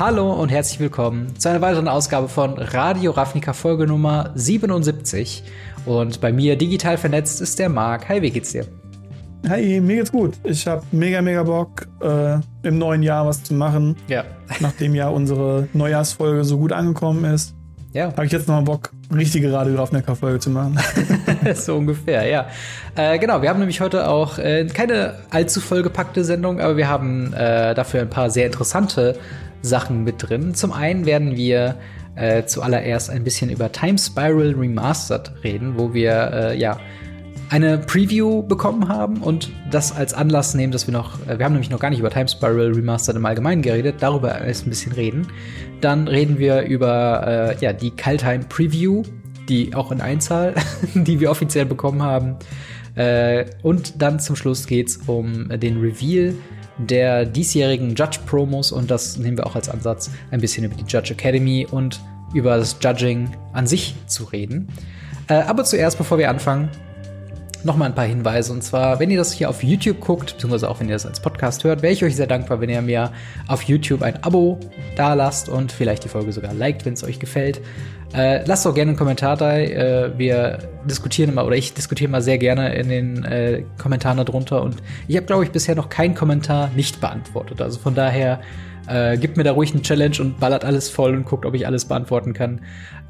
Hallo und herzlich willkommen zu einer weiteren Ausgabe von Radio Ravnica Folge Nummer 77. Und bei mir digital vernetzt ist der Marc. Hi, wie geht's dir? Hi, mir geht's gut. Ich habe mega, mega Bock, äh, im neuen Jahr was zu machen. Ja. Nachdem ja unsere Neujahrsfolge so gut angekommen ist. Ja. Habe ich jetzt nochmal Bock, richtige Radio Ravnica-Folge zu machen. so ungefähr, ja. Äh, genau, wir haben nämlich heute auch äh, keine allzu vollgepackte Sendung, aber wir haben äh, dafür ein paar sehr interessante Sachen mit drin. Zum einen werden wir äh, zuallererst ein bisschen über Time Spiral Remastered reden, wo wir äh, ja eine Preview bekommen haben und das als Anlass nehmen, dass wir noch, äh, wir haben nämlich noch gar nicht über Time Spiral Remastered im Allgemeinen geredet, darüber erst ein bisschen reden. Dann reden wir über äh, ja, die Kaltheim Preview, die auch in Einzahl, die wir offiziell bekommen haben. Äh, und dann zum Schluss geht's um den Reveal der diesjährigen Judge-Promos und das nehmen wir auch als Ansatz, ein bisschen über die Judge Academy und über das Judging an sich zu reden. Äh, aber zuerst, bevor wir anfangen, noch mal ein paar Hinweise. Und zwar, wenn ihr das hier auf YouTube guckt, beziehungsweise auch wenn ihr das als Podcast hört, wäre ich euch sehr dankbar, wenn ihr mir auf YouTube ein Abo da lasst und vielleicht die Folge sogar liked, wenn es euch gefällt. Äh, lasst auch gerne einen Kommentar da. Äh, wir diskutieren immer, oder ich diskutiere immer sehr gerne in den äh, Kommentaren darunter. Und ich habe, glaube ich, bisher noch keinen Kommentar nicht beantwortet. Also von daher äh, gebt mir da ruhig eine Challenge und ballert alles voll und guckt, ob ich alles beantworten kann.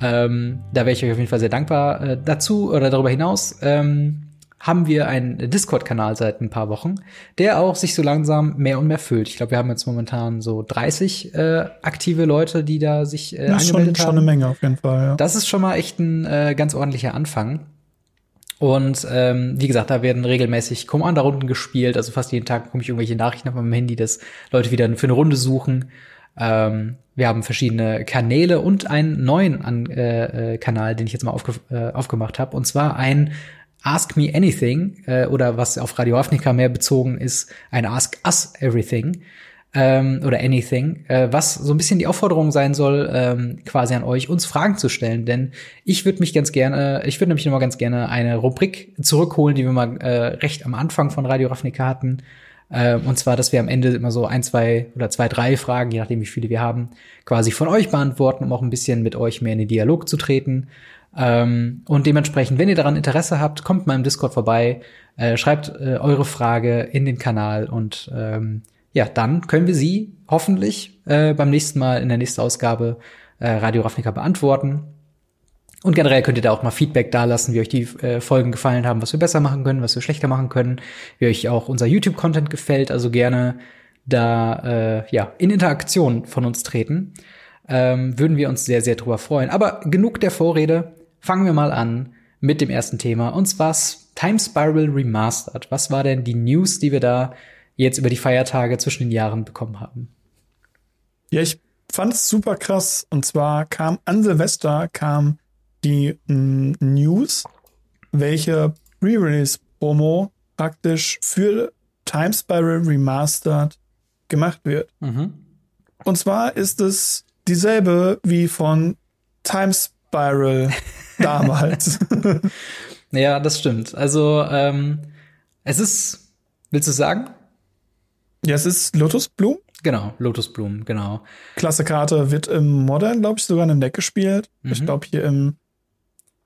Ähm, da wäre ich euch auf jeden Fall sehr dankbar. Äh, dazu oder darüber hinaus ähm, haben wir einen Discord-Kanal seit ein paar Wochen, der auch sich so langsam mehr und mehr füllt. Ich glaube, wir haben jetzt momentan so 30 äh, aktive Leute, die da sich äh, das angemeldet schon, haben. Schon eine Menge auf jeden Fall. Ja. Das ist schon mal echt ein äh, ganz ordentlicher Anfang. Und ähm, wie gesagt, da werden regelmäßig Commander-Runden gespielt. Also fast jeden Tag bekomme ich irgendwelche Nachrichten auf meinem Handy, dass Leute wieder für eine Runde suchen. Ähm, wir haben verschiedene Kanäle und einen neuen An äh, äh, Kanal, den ich jetzt mal aufge äh, aufgemacht habe. Und zwar ein Ask Me Anything äh, oder was auf Radio Afrika mehr bezogen ist, ein Ask Us Everything ähm, oder Anything, äh, was so ein bisschen die Aufforderung sein soll, ähm, quasi an euch, uns Fragen zu stellen. Denn ich würde mich ganz gerne, ich würde nämlich noch mal ganz gerne eine Rubrik zurückholen, die wir mal äh, recht am Anfang von Radio Ravnica hatten. Äh, und zwar, dass wir am Ende immer so ein, zwei oder zwei, drei Fragen, je nachdem wie viele wir haben, quasi von euch beantworten, um auch ein bisschen mit euch mehr in den Dialog zu treten. Ähm, und dementsprechend, wenn ihr daran Interesse habt, kommt mal im Discord vorbei, äh, schreibt äh, eure Frage in den Kanal und ähm, ja, dann können wir sie hoffentlich äh, beim nächsten Mal in der nächsten Ausgabe äh, Radio Ravnica beantworten. Und generell könnt ihr da auch mal Feedback dalassen, wie euch die äh, Folgen gefallen haben, was wir besser machen können, was wir schlechter machen können, wie euch auch unser YouTube-Content gefällt. Also gerne da äh, ja in Interaktion von uns treten. Ähm, würden wir uns sehr, sehr drüber freuen. Aber genug der Vorrede. Fangen wir mal an mit dem ersten Thema. Und zwar Time Spiral Remastered. Was war denn die News, die wir da jetzt über die Feiertage zwischen den Jahren bekommen haben? Ja, ich fand es super krass. Und zwar kam an Silvester kam die m, News, welche Pre-Release-Promo praktisch für Time Spiral Remastered gemacht wird. Mhm. Und zwar ist es dieselbe wie von Time Spiral damals. ja, das stimmt. Also, ähm, es ist, willst du sagen? Ja, es ist Lotusblumen. Genau, Lotusblumen, genau. Klasse Karte wird im Modern, glaube ich, sogar in einem Deck gespielt. Mhm. Ich glaube hier im,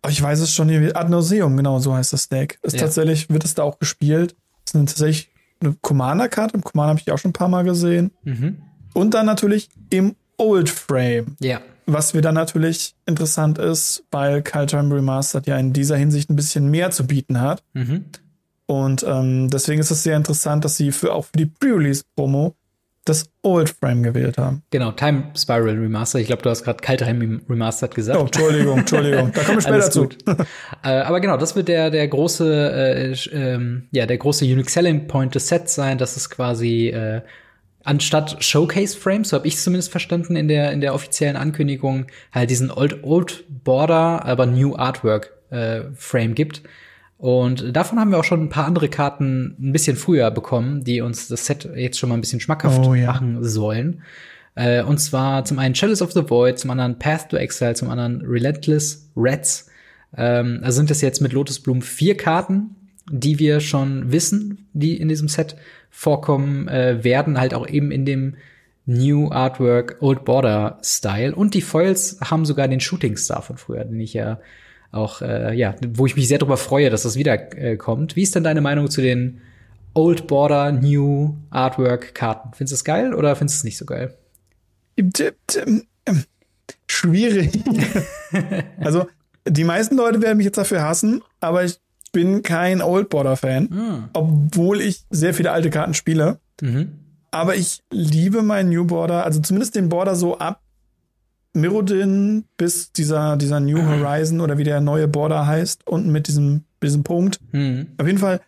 oh, ich weiß es schon hier, Ad Nauseum, genau so heißt das Deck. Ist Ja. tatsächlich, wird es da auch gespielt. Das ist eine, tatsächlich eine Commander-Karte. Im Commander habe ich die auch schon ein paar Mal gesehen. Mhm. Und dann natürlich im Old Frame. Ja. Was wieder natürlich interessant ist, weil Kaltheim Remastered ja in dieser Hinsicht ein bisschen mehr zu bieten hat. Mhm. Und ähm, deswegen ist es sehr interessant, dass sie für auch für die Pre-Release-Promo das Old Frame gewählt haben. Genau, Time Spiral Remastered. Ich glaube, du hast gerade Kaltheim Remastered gesagt. Oh, Entschuldigung, Entschuldigung. Da komme ich später zu. äh, aber genau, das wird der der große äh, ähm, ja der große Unique Selling Point des Sets sein, dass es quasi äh, anstatt Showcase Frames, so habe ich zumindest verstanden in der in der offiziellen Ankündigung, halt diesen Old Old Border, aber New Artwork äh, Frame gibt. Und davon haben wir auch schon ein paar andere Karten ein bisschen früher bekommen, die uns das Set jetzt schon mal ein bisschen schmackhaft Oh, ja. machen sollen. Äh, und zwar zum einen Chalice of the Void, zum anderen Path to Exile, zum anderen Relentless Reds. Ähm, also sind das jetzt mit Lotusblumen vier Karten, die wir schon wissen, die in diesem Set vorkommen äh, werden, halt auch eben in dem New Artwork, Old Border Style. Und die Foils haben sogar den Shooting Star von früher, den ich ja auch, äh, ja, wo ich mich sehr darüber freue, dass das wieder äh, kommt. Wie ist denn deine Meinung zu den Old Border New Artwork Karten? Findest du es geil oder findest du es nicht so geil? Schwierig. also, die meisten Leute werden mich jetzt dafür hassen, aber ich bin kein Old Border Fan, mhm. obwohl ich sehr viele alte Karten spiele. Mhm. Aber ich liebe meinen New Border, also zumindest den Border so ab Mirrodin bis dieser, dieser New Horizon oder wie der neue Border heißt, unten mit diesem, diesem Punkt. Mhm. Auf jeden Fall,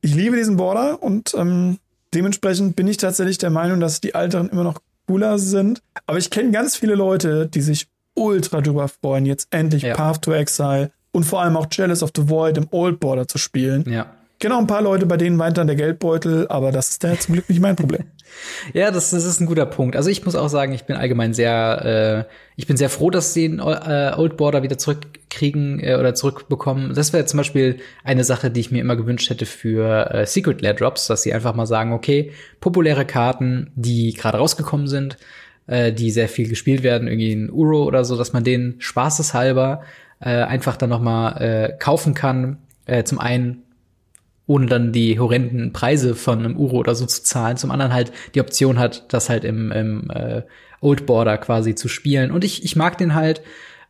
ich liebe diesen Border und ähm, dementsprechend bin ich tatsächlich der Meinung, dass die Alteren immer noch cooler sind. Aber ich kenne ganz viele Leute, die sich ultra drüber freuen, jetzt endlich ja. Path to Exile und vor allem auch Jealous of the Void im Old Border zu spielen. Ja. Auch ein paar Leute, bei denen weint dann der Geldbeutel, aber das ist ja zum Glück nicht mein Problem. ja, das, das ist ein guter Punkt. Also ich muss auch sagen, ich bin allgemein sehr, äh, ich bin sehr froh, dass sie den äh, Old Border wieder zurückkriegen äh, oder zurückbekommen. Das wäre zum Beispiel eine Sache, die ich mir immer gewünscht hätte für äh, Secret Lair Drops, dass sie einfach mal sagen, okay, populäre Karten, die gerade rausgekommen sind, äh, die sehr viel gespielt werden, irgendwie ein Uro oder so, dass man den spaßeshalber äh, einfach dann noch mal äh, kaufen kann. Äh, zum einen ohne dann die horrenden Preise von einem Uro oder so zu zahlen. Zum anderen halt die Option hat, das halt im, im äh, Old Border quasi zu spielen. Und ich, ich mag den halt.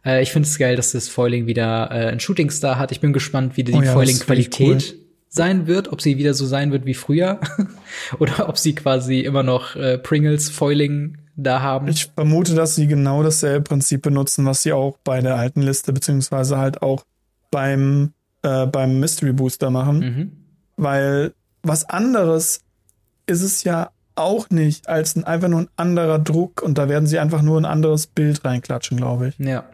Äh, ich finde es geil, dass das Foiling wieder äh, ein Shooting Star hat. Ich bin gespannt, wie die oh ja, Foiling-Qualität cool. sein wird, ob sie wieder so sein wird wie früher oder ob sie quasi immer noch äh, Pringles Foiling da haben. Ich vermute, dass sie genau dasselbe Prinzip benutzen, was sie auch bei der alten Liste beziehungsweise halt auch beim äh, beim Mystery Booster machen. Mhm. Weil was anderes ist es ja auch nicht als ein, einfach nur ein anderer Druck und da werden sie einfach nur ein anderes Bild reinklatschen, glaube ich. Ja.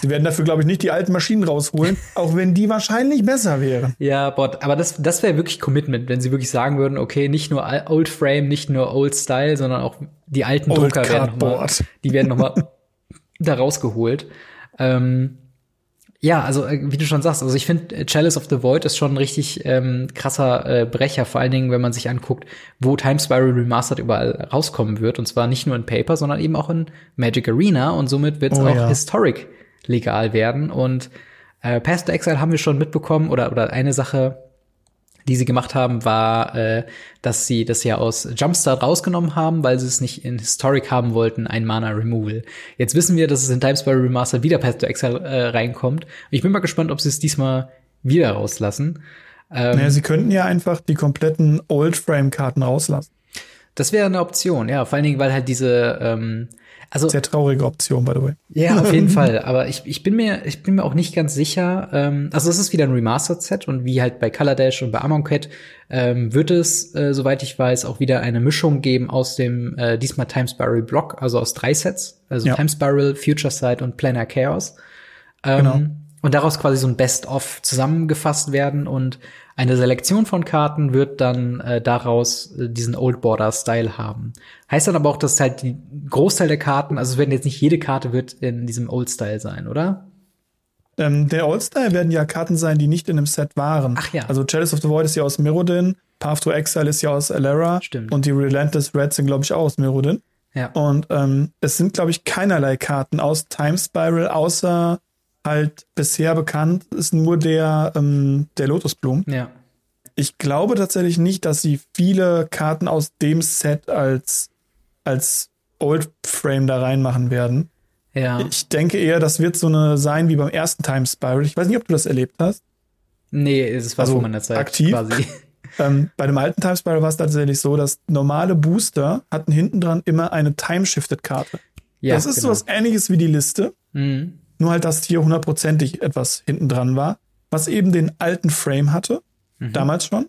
Sie werden dafür, glaube ich, nicht die alten Maschinen rausholen, auch wenn die wahrscheinlich besser wären. Ja, Bot, aber das, das wäre wirklich Commitment, wenn sie wirklich sagen würden, okay, nicht nur Old Frame, nicht nur Old Style, sondern auch die alten Old Drucker werden noch mal, die werden nochmal da rausgeholt. Ähm, ja, also äh, wie du schon sagst, also ich finde äh, Chalice of the Void ist schon ein richtig ähm, krasser äh, Brecher, vor allen Dingen, wenn man sich anguckt, wo Time Spiral Remastered überall rauskommen wird. Und zwar nicht nur in Paper, sondern eben auch in Magic Arena. Und somit wird es oh, auch ja. Historic legal werden. Und äh, Path to Exile haben wir schon mitbekommen, oder, oder eine Sache, die sie gemacht haben, war, äh, dass sie das ja aus Jumpstart rausgenommen haben, weil sie es nicht in Historic haben wollten, ein Mana Removal. Jetzt wissen wir, dass es in Time Spiral Remaster wieder Path to Exile äh, reinkommt. Ich bin mal gespannt, ob sie es diesmal wieder rauslassen. Ähm, naja, sie könnten ja einfach die kompletten Old Frame Karten rauslassen. Das wäre eine Option, ja. Vor allen Dingen, weil halt diese ähm, also, Sehr traurige Option, by the way. Ja, auf jeden Fall. Aber ich, ich, bin mir, ich bin mir auch nicht ganz sicher. Ähm, also es ist wieder ein Remastered-Set und wie halt bei Color Dash und bei Amonkhet ähm, wird es, äh, soweit ich weiß, auch wieder eine Mischung geben aus dem äh, diesmal Time Spiral Block, also aus drei Sets. Also ja. Time Spiral, Future Sight und Planar Chaos. Ähm, genau. Und daraus quasi so ein Best-of zusammengefasst werden und eine Selektion von Karten wird dann äh, daraus äh, diesen Old Border Style haben. Heißt dann aber auch, dass halt die Großteil der Karten, also es werden jetzt nicht jede Karte wird in diesem Old Style sein, oder? Ähm, der Old Style werden ja Karten sein, die nicht in einem Set waren. Ach ja. Also Chalice of the Void ist ja aus Mirrodin, Path to Exile ist ja aus Alara. Stimmt. Und die Relentless Reds sind, glaube ich, auch aus Mirrodin. Ja. Und ähm, es sind, glaube ich, keinerlei Karten aus Time Spiral, außer halt bisher bekannt ist nur der, ähm, der Lotusblumen. Ja. Ich glaube tatsächlich nicht, dass sie viele Karten aus dem Set als, als Old Frame da reinmachen werden. Ja. Ich denke eher, das wird so eine sein wie beim ersten Time Spiral. Ich weiß nicht, ob du das erlebt hast. Nee, es war also vor meiner Zeit aktiv. quasi. ähm, bei dem alten Time Spiral war es tatsächlich so, dass normale Booster hatten hinten dran immer eine Time-Shifted-Karte. Ja, das ist genau. so was ähnliches wie die Liste. Mhm. Nur halt, dass hier hundertprozentig etwas hinten dran war, was eben den alten Frame hatte, mhm. damals schon.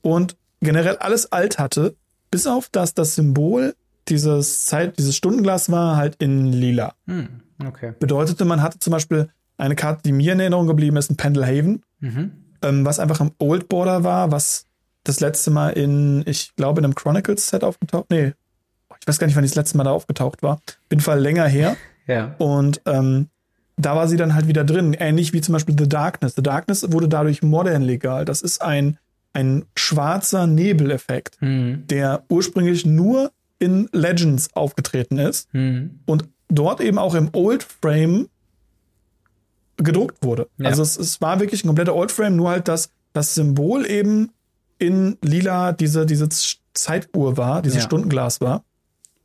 Und generell alles alt hatte, bis auf dass das Symbol dieses Zeit, dieses Stundenglas war halt in lila. Mhm. Okay. Bedeutete, man hatte zum Beispiel eine Karte, die mir in Erinnerung geblieben ist, ein Pendelhaven, mhm. ähm, was einfach im Old Border war, was das letzte Mal in, ich glaube, in einem Chronicles Set aufgetaucht, nee, ich weiß gar nicht, wann ich das letzte Mal da aufgetaucht war. Bin Fall länger her. Ja. Und ähm, da war sie dann halt wieder drin. Ähnlich wie zum Beispiel The Darkness. The Darkness wurde dadurch modern legal. Das ist ein, ein schwarzer Nebeleffekt, mhm. der ursprünglich nur in Legends aufgetreten ist Mhm. und dort eben auch im Old Frame gedruckt wurde. Ja. Also es, es war wirklich ein kompletter Old Frame, nur halt, dass das Symbol eben in lila diese, diese Zeituhr war, dieses Ja. Stundenglas war.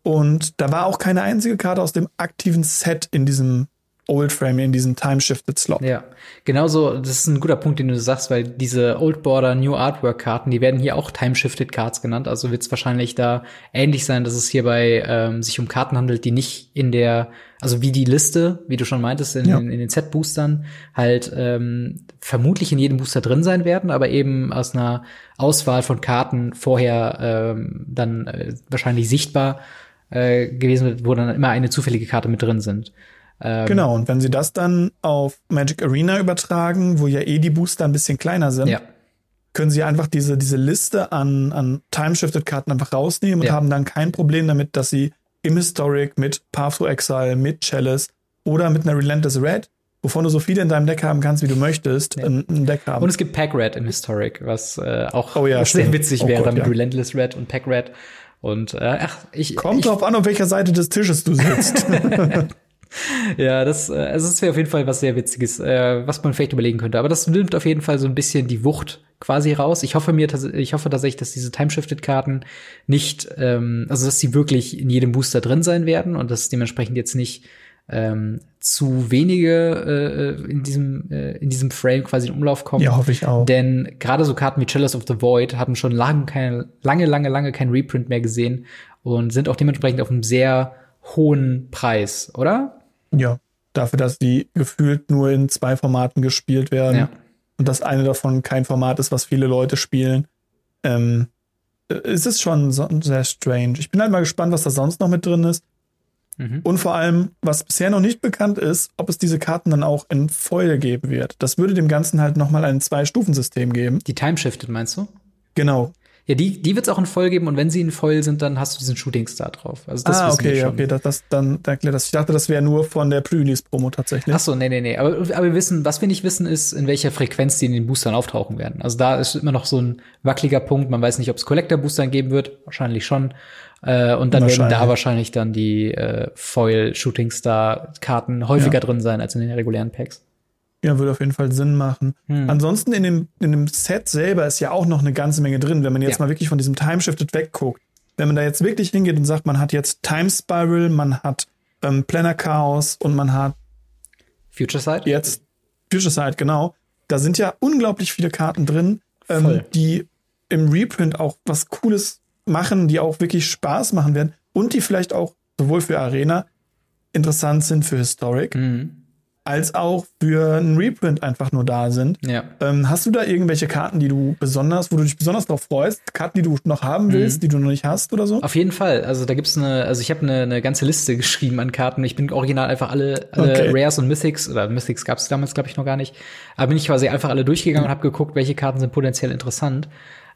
Und da war auch keine einzige Karte aus dem aktiven Set in diesem Old Frame, in diesem Time-Shifted Slot. Ja, genauso, das ist ein guter Punkt, den du sagst, weil diese Old Border New Artwork Karten, die werden hier auch Time-Shifted Cards genannt, also wird es wahrscheinlich da ähnlich sein, dass es hierbei ähm, sich um Karten handelt, die nicht in der, also wie die Liste, wie du schon meintest, in, Ja. in, in den Set-Boostern halt ähm, vermutlich in jedem Booster drin sein werden, aber eben aus einer Auswahl von Karten vorher ähm, dann äh, wahrscheinlich sichtbar äh, gewesen wird, wo dann immer eine zufällige Karte mit drin sind. Ähm, Genau, und wenn sie das dann auf Magic Arena übertragen, wo ja eh die Booster ein bisschen kleiner sind, Ja, können sie einfach diese, diese Liste an, an Time-Shifted-Karten einfach rausnehmen und Ja. haben dann kein Problem damit, dass sie im Historic mit Path to Exile, mit Chalice oder mit einer Relentless Red, wovon du so viele in deinem Deck haben kannst, wie du möchtest, Ja. ein, Deck haben. Und es gibt Pack Red im Historic, was äh, auch Oh ja, sehr stimmt. witzig Oh wäre Gott, mit ja. Relentless Red und Pack Red. Und äh, ach, ich, Kommt ich drauf an, auf welcher Seite des Tisches du sitzt. ja, das, äh, also es wäre auf jeden Fall was sehr Witziges, äh, was man vielleicht überlegen könnte. Aber das nimmt auf jeden Fall so ein bisschen die Wucht quasi raus. Ich hoffe mir, ich hoffe tatsächlich, dass diese Time-Shifted-Karten nicht, ähm, also dass sie wirklich in jedem Booster drin sein werden und dass dementsprechend jetzt nicht ähm, zu wenige äh, in diesem äh, in diesem Frame quasi in Umlauf kommen. ja, hoffe ich auch. Denn gerade so Karten wie Chalice of the Void hatten schon lange, keine, lange, lange, lange kein Reprint mehr gesehen und sind auch dementsprechend auf einem sehr hohen Preis, oder? Ja, dafür, dass die gefühlt nur in zwei Formaten gespielt werden. Ja. und das eine davon kein Format ist, was viele Leute spielen, ähm, äh, ist es schon so, sehr strange. Ich bin halt mal gespannt, was da sonst noch mit drin ist. Mhm. Und vor allem, was bisher noch nicht bekannt ist, ob es diese Karten dann auch in Foil geben wird. Das würde dem Ganzen halt nochmal ein Zwei-Stufen-System geben. Die Time Shifted, meinst du? Genau. Ja, die, die wird es auch in Foil geben und wenn sie in Foil sind, dann hast du diesen Shooting Star drauf. Also das ah, okay, schon. okay, das, das, dann, erklärt das. Ich dachte, das wäre nur von der Pre-Release-Promo tatsächlich. Ach so, nee, nee, nee. Aber, aber wir wissen, was wir nicht wissen, ist, in welcher Frequenz die in den Boostern auftauchen werden. Also da ist immer noch so ein wackeliger Punkt. Man weiß nicht, ob es Collector-Boostern geben wird. Wahrscheinlich schon. Äh, und dann werden da wahrscheinlich dann die äh, Foil-Shooting-Star-Karten häufiger Ja. drin sein als in den regulären Packs. Ja, würde auf jeden Fall Sinn machen. Hm. Ansonsten in dem, in dem Set selber ist ja auch noch eine ganze Menge drin, wenn man jetzt Ja. mal wirklich von diesem Time Shifted wegguckt. Wenn man da jetzt wirklich hingeht und sagt, man hat jetzt Time Spiral, man hat ähm, Planner Chaos und man hat Future Side? jetzt Future Side, genau. Da sind ja unglaublich viele Karten drin, ähm, die im Reprint auch was Cooles machen, die auch wirklich Spaß machen werden und die vielleicht auch sowohl für Arena interessant sind für Historic, Mhm. Als auch für ein Reprint einfach nur da sind. Ja. Ähm, hast du da irgendwelche Karten, die du besonders, wo du dich besonders drauf freust? Karten, die du noch haben willst, Mhm. die du noch nicht hast oder so? Auf jeden Fall. Also da gibt's eine, also ich habe eine, eine ganze Liste geschrieben an Karten. Ich bin original einfach alle, alle Okay. Rares und Mythics, oder Mythics gab's damals, glaube ich, noch gar nicht. Aber bin ich quasi einfach alle durchgegangen und habe geguckt, welche Karten sind potenziell interessant.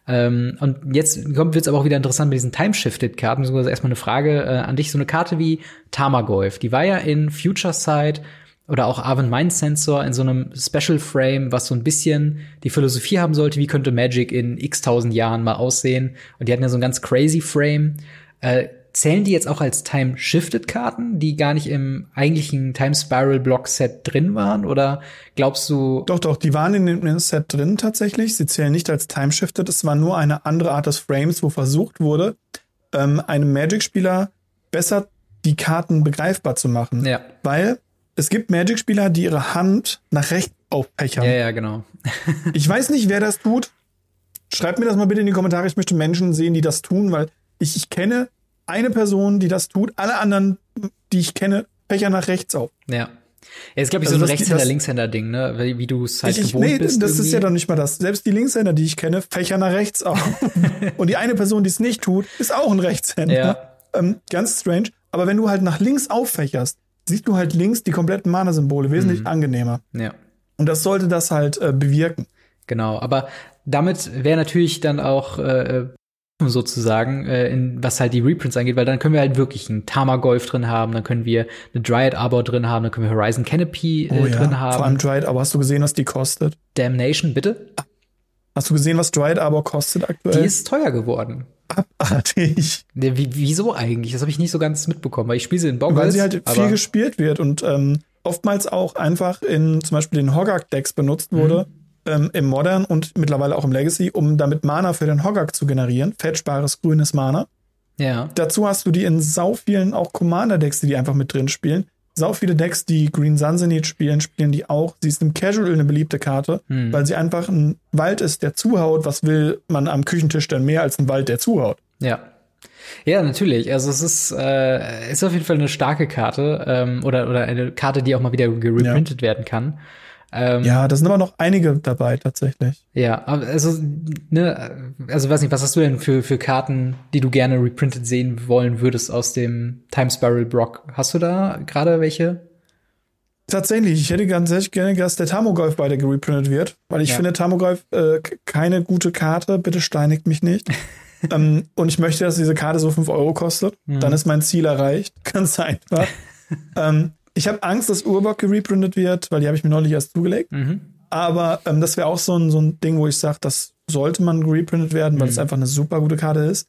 Ähm, und jetzt kommt wird's aber auch wieder interessant mit diesen Time-Shifted-Karten. Beziehungsweise erstmal eine Frage äh, an dich. So eine Karte wie Tamagolf, die war ja in Future Sight oder auch Arven Mind Sensor in so einem Special Frame, was so ein bisschen die Philosophie haben sollte, wie könnte Magic in x tausend Jahren mal aussehen. Und die hatten ja so ein ganz crazy Frame. Äh, zählen die jetzt auch als Time-Shifted-Karten, die gar nicht im eigentlichen Time-Spiral-Block-Set drin waren? Oder glaubst du, Doch, doch, die waren in dem, Set drin tatsächlich. Sie zählen nicht als Timeshifted. Es war nur eine andere Art des Frames, wo versucht wurde, ähm, einem Magic-Spieler besser die Karten begreifbar zu machen. ja, Weil es gibt Magic-Spieler, die ihre Hand nach rechts aufpechern. ja, ja, genau. Ich weiß nicht, wer das tut. Schreibt mir das mal bitte in die Kommentare. Ich möchte Menschen sehen, die das tun, weil ich, ich kenne eine Person, die das tut. Alle anderen, die ich kenne, pechern nach rechts auf. Ja. Ja, ist, glaube ich, Also so ein Rechtshänder-Linkshänder-Ding, ne? Wie, wie du es halt ich, gewohnt nee, bist. das ist irgendwie. ja doch nicht mal das. Selbst die Linkshänder, die ich kenne, fächern nach rechts auf. Und die eine Person, die es nicht tut, ist auch ein Rechtshänder. Ja. Ähm, ganz strange. Aber wenn du halt nach links auffächerst, siehst du halt links die kompletten Mana-Symbole wesentlich Mhm. angenehmer. Ja. Und das sollte das halt äh, bewirken. Genau, aber damit wäre natürlich dann auch äh, sozusagen, äh, in, was halt die Reprints angeht, weil dann können wir halt wirklich einen Tamagolf drin haben, dann können wir eine Dryad Arbor drin haben, dann können wir Horizon Canopy äh, drin Oh Vor allem haben. Dried, aber hast du gesehen, was die kostet? Damnation, bitte? Hast du gesehen, was Dried Arbor kostet aktuell? Die ist teuer geworden. Abartig. Wie, wieso eigentlich? Das habe ich nicht so ganz mitbekommen, weil ich spiele sie in Boggles. Weil sie halt viel gespielt wird und ähm, oftmals auch einfach in zum Beispiel den Hoggak-Decks benutzt wurde, mhm. ähm, im Modern und mittlerweile auch im Legacy, um damit Mana für den Hoggak zu generieren. Fetchbares grünes Mana. Ja. Dazu hast du die in sau vielen auch Commander-Decks, die die einfach mit drin spielen. Sau viele Decks, die Green Sunsenit spielen, spielen die auch. Sie ist im Casual eine beliebte Karte, hm. weil sie einfach ein Wald ist, der zuhaut. Was will man am Küchentisch denn mehr als ein Wald, der zuhaut? Ja. Ja, natürlich. Also es ist, äh, ist auf jeden Fall eine starke Karte ähm, oder, oder eine Karte, die auch mal wieder gereprintet ja. werden kann. Ähm, ja, da sind aber noch einige dabei tatsächlich. Ja, also, ne, also weiß nicht, was hast du denn für, für Karten, die du gerne reprintet sehen wollen würdest aus dem Time Spiral Block? Hast du da gerade welche? Tatsächlich, ich hätte ganz ehrlich gerne, dass der Tamogolf weiter gereprintet wird, weil ich ja. finde Tamogolf äh, keine gute Karte, bitte steinigt mich nicht. ähm, und ich möchte, dass diese Karte so 5 Euro kostet. Mhm. Dann ist mein Ziel erreicht. Ganz einfach. ähm, ich habe Angst, dass Urbock gereprintet wird, weil die habe ich mir neulich erst zugelegt. Mhm. Aber ähm, das wäre auch so ein, so ein Ding, wo ich sage, das sollte man reprintet werden, weil es mhm. einfach eine super gute Karte ist.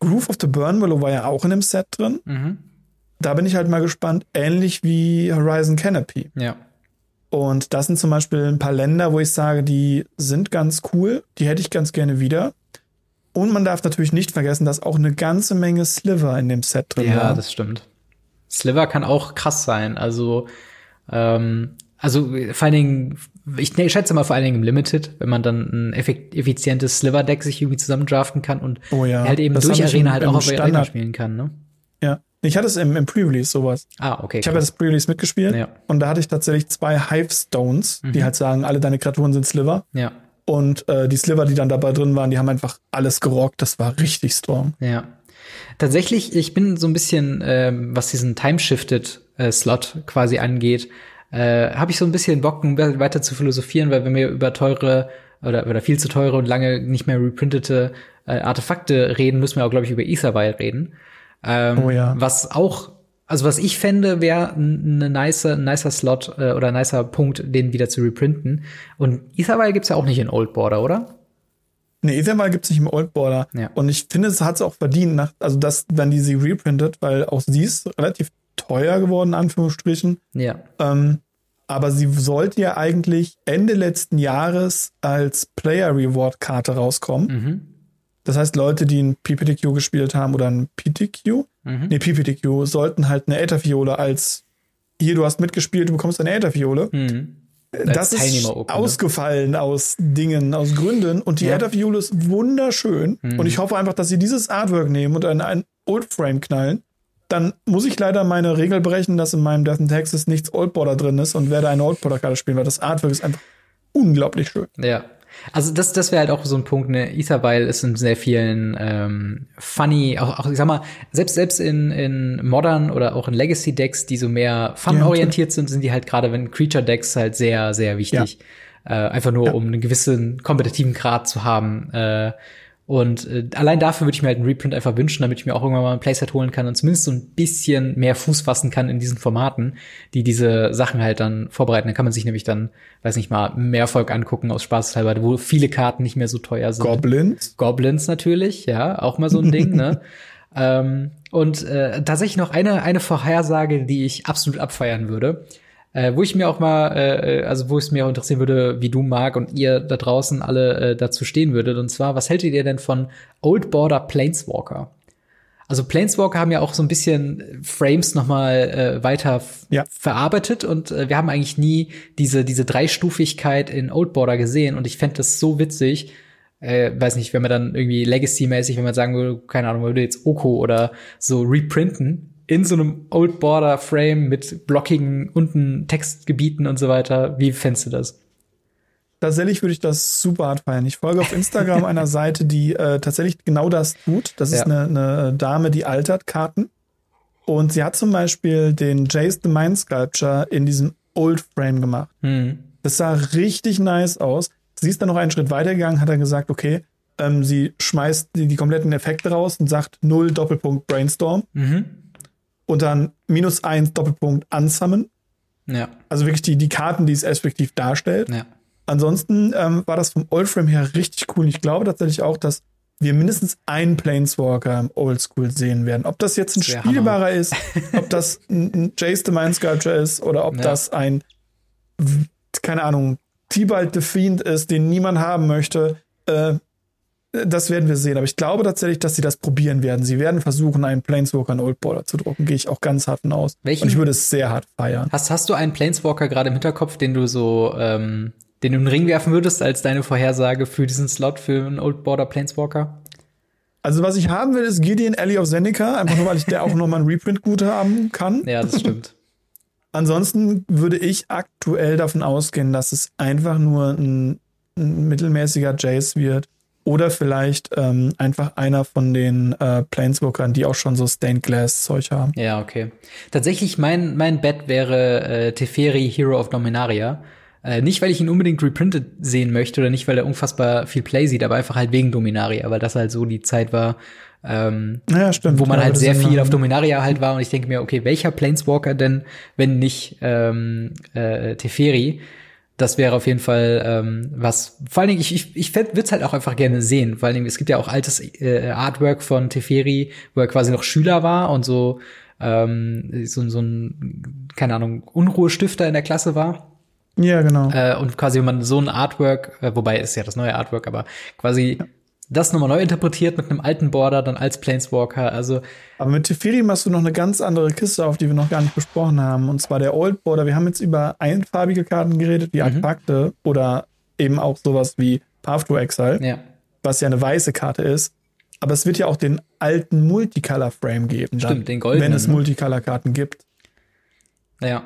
Groove of the Burn Willow war ja auch in dem Set drin. Mhm. Da bin ich halt mal gespannt, ähnlich wie Horizon Canopy. Ja. Und das sind zum Beispiel ein paar Länder, wo ich sage, die sind ganz cool, die hätte ich ganz gerne wieder. Und man darf natürlich nicht vergessen, dass auch eine ganze Menge Sliver in dem Set drin ja, war. Ja, das stimmt. Sliver kann auch krass sein. Also, ähm, also vor allen Dingen, ich, ich schätze mal vor allen Dingen im Limited, wenn man dann ein effizientes Sliver-Deck sich irgendwie zusammendraften kann und oh ja, halt eben durch Arena halt auch auf Arena spielen kann, ne? Ja. Ich hatte es im, im Pre-Release sowas. Ah, okay. Ich habe ja das Pre-Release mitgespielt ja. und da hatte ich tatsächlich zwei Hive Stones, mhm. die halt sagen, alle deine Kreaturen sind Sliver. Ja. Und äh, die Sliver, die dann dabei drin waren, die haben einfach alles gerockt. Das war richtig strong. Ja. Tatsächlich, ich bin so ein bisschen, ähm, was diesen Time-Shifted-Slot äh, quasi angeht, äh, habe ich so ein bisschen Bock, weiter zu philosophieren, weil wenn wir über teure oder, oder viel zu teure und lange nicht mehr reprintete äh, Artefakte reden, müssen wir auch, glaube ich, über Etherwire reden. Ähm, oh ja. Was auch, also was ich fände, wäre ein nicer Slot äh, oder ein nicer Punkt, den wieder zu reprinten. Und Etherwire gibt's ja auch nicht in Old Border, oder? Nee, Ethermal gibt's nicht im Old Border. Ja. Und ich finde, es hat es auch verdient, nach, also dass, wenn die sie reprintet, weil auch sie ist relativ teuer geworden, Anführungsstrichen. Ja. Ähm, aber sie sollte ja eigentlich Ende letzten Jahres als Player Reward Karte rauskommen. Mhm. Das heißt, Leute, die ein PPTQ gespielt haben oder ein PTQ, mhm. nee, PPTQ, sollten halt eine Ätherfiole als hier, du hast mitgespielt, du bekommst eine Ätherfiole. Mhm das ist ne? ausgefallen aus Dingen, aus Gründen. Und die ja. Fiole ist wunderschön. Mhm. Und ich hoffe einfach, dass sie dieses Artwork nehmen und in ein Old Frame knallen. Dann muss ich leider meine Regel brechen, dass in meinem Death and Texas nichts Old Border drin ist und werde eine Old Border Karte spielen, weil das Artwork ist einfach unglaublich schön. Ja, also das, das wäre halt auch so ein Punkt, ne, Etherweil ist in sehr vielen ähm, funny, auch, auch ich sag mal, selbst selbst in, in Modern oder auch in Legacy-Decks, die so mehr fun-orientiert sind, sind die halt gerade, wenn Creature-Decks halt sehr, sehr wichtig. Ja. Äh, einfach nur, ja. um einen gewissen kompetitiven Grad zu haben. Äh, und äh, allein dafür würde ich mir halt einen Reprint einfach wünschen, damit ich mir auch irgendwann mal ein Playset holen kann und zumindest so ein bisschen mehr Fuß fassen kann in diesen Formaten, die diese Sachen halt dann vorbereiten. Dann kann man sich nämlich dann, weiß nicht mal, mehr Erfolg angucken aus Spaß teilweise, wo viele Karten nicht mehr so teuer sind. Goblins? Goblins natürlich, ja, auch mal so ein Ding, ne? Ähm, und äh, tatsächlich noch eine, eine Vorhersage, die ich absolut abfeiern würde. Äh, wo ich mir auch mal, äh, also wo es mir auch interessieren würde, wie du, Marc, und ihr da draußen alle äh, dazu stehen würdet. Und zwar, was hältet ihr denn von Old Border Planeswalker? Also Planeswalker haben ja auch so ein bisschen Frames noch mal äh, weiter ja. verarbeitet und äh, wir haben eigentlich nie diese diese Dreistufigkeit in Old Border gesehen und ich fände das so witzig. Äh, weiß nicht, wenn man dann irgendwie Legacy-mäßig, wenn man sagen würde, keine Ahnung, man würde jetzt Oko oder so reprinten, in so einem Old Border Frame mit blockigen unten Textgebieten und so weiter. Wie fändest du das? Tatsächlich würde ich das super hart feiern. Ich folge auf Instagram einer Seite, die äh, tatsächlich genau das tut. Das ist eine, eine Dame, die altert Karten. Und sie hat zum Beispiel den Jace the Mind Sculpture in diesem Old Frame gemacht. Mhm. Das sah richtig nice aus. Sie ist dann noch einen Schritt weitergegangen, hat dann gesagt, okay, ähm, sie schmeißt die, die kompletten Effekte raus und sagt null Doppelpunkt Brainstorm. Mhm und dann minus eins Doppelpunkt ansammeln. Ja. Also wirklich die, die Karten, die es effektiv darstellt. Ja. Ansonsten ähm, war das vom Oldframe her richtig cool. Ich glaube tatsächlich auch, dass wir mindestens einen Planeswalker im Oldschool sehen werden. Ob das jetzt ein wär spielbarer Hammer. ist, ob das ein, ein Jace the Mind Sculpture ist oder ob Ja. das ein, keine Ahnung, Tibalt the Fiend ist, den niemand haben möchte, äh, das werden wir sehen. Aber ich glaube tatsächlich, dass sie das probieren werden. Sie werden versuchen, einen Planeswalker in Old Border zu drucken. Gehe ich auch ganz hart von aus. Welchen- Und ich würde es sehr hart feiern. Hast, hast du einen Planeswalker gerade im Hinterkopf, den du so, ähm, den du in den Ring werfen würdest als deine Vorhersage für diesen Slot für einen Old Border Planeswalker? Also was ich haben will, ist Gideon Alley of Seneca, einfach nur, weil ich der auch nochmal ein Reprint gut haben kann. Ja, das stimmt. Ansonsten würde ich aktuell davon ausgehen, dass es einfach nur ein, ein mittelmäßiger Jace wird. Oder vielleicht ähm, einfach einer von den äh, Planeswalkern, die auch schon so Stained Glass Zeug haben. Ja, okay. Tatsächlich, mein, mein Bet wäre äh, Teferi, Hero of Dominaria. Äh, nicht, weil ich ihn unbedingt reprinted sehen möchte oder nicht, weil er unfassbar viel Play sieht, aber einfach halt wegen Dominaria, weil das halt so die Zeit war, ähm, Ja, stimmt. wo man halt sehr viel auf Dominaria halt war und ich denke mir, okay, welcher Planeswalker denn, wenn nicht ähm, äh, Teferi? Das wäre auf jeden Fall ähm, was. Vor allen Dingen, ich, ich, ich würde es halt auch einfach gerne sehen. Vor allen Dingen, es gibt ja auch altes äh, Artwork von Teferi, wo er quasi noch Schüler war und so ähm, so, so ein, keine Ahnung, Unruhestifter in der Klasse war. Ja, genau. Äh, und quasi, wenn man so ein Artwork, äh, wobei ist ja das neue Artwork, aber quasi das nochmal neu interpretiert mit einem alten Border, dann als Planeswalker. Also Aber mit Teferi machst du noch eine ganz andere Kiste auf, die wir noch gar nicht besprochen haben. Und zwar der Old Border. Wir haben jetzt über einfarbige Karten geredet, wie Artefakte oder eben auch sowas wie Path to Exile, ja, was ja eine weiße Karte ist. Aber es wird ja auch den alten Multicolor-Frame geben. dann, Stimmt, den goldenen, Wenn es ne? Multicolor-Karten gibt. ja.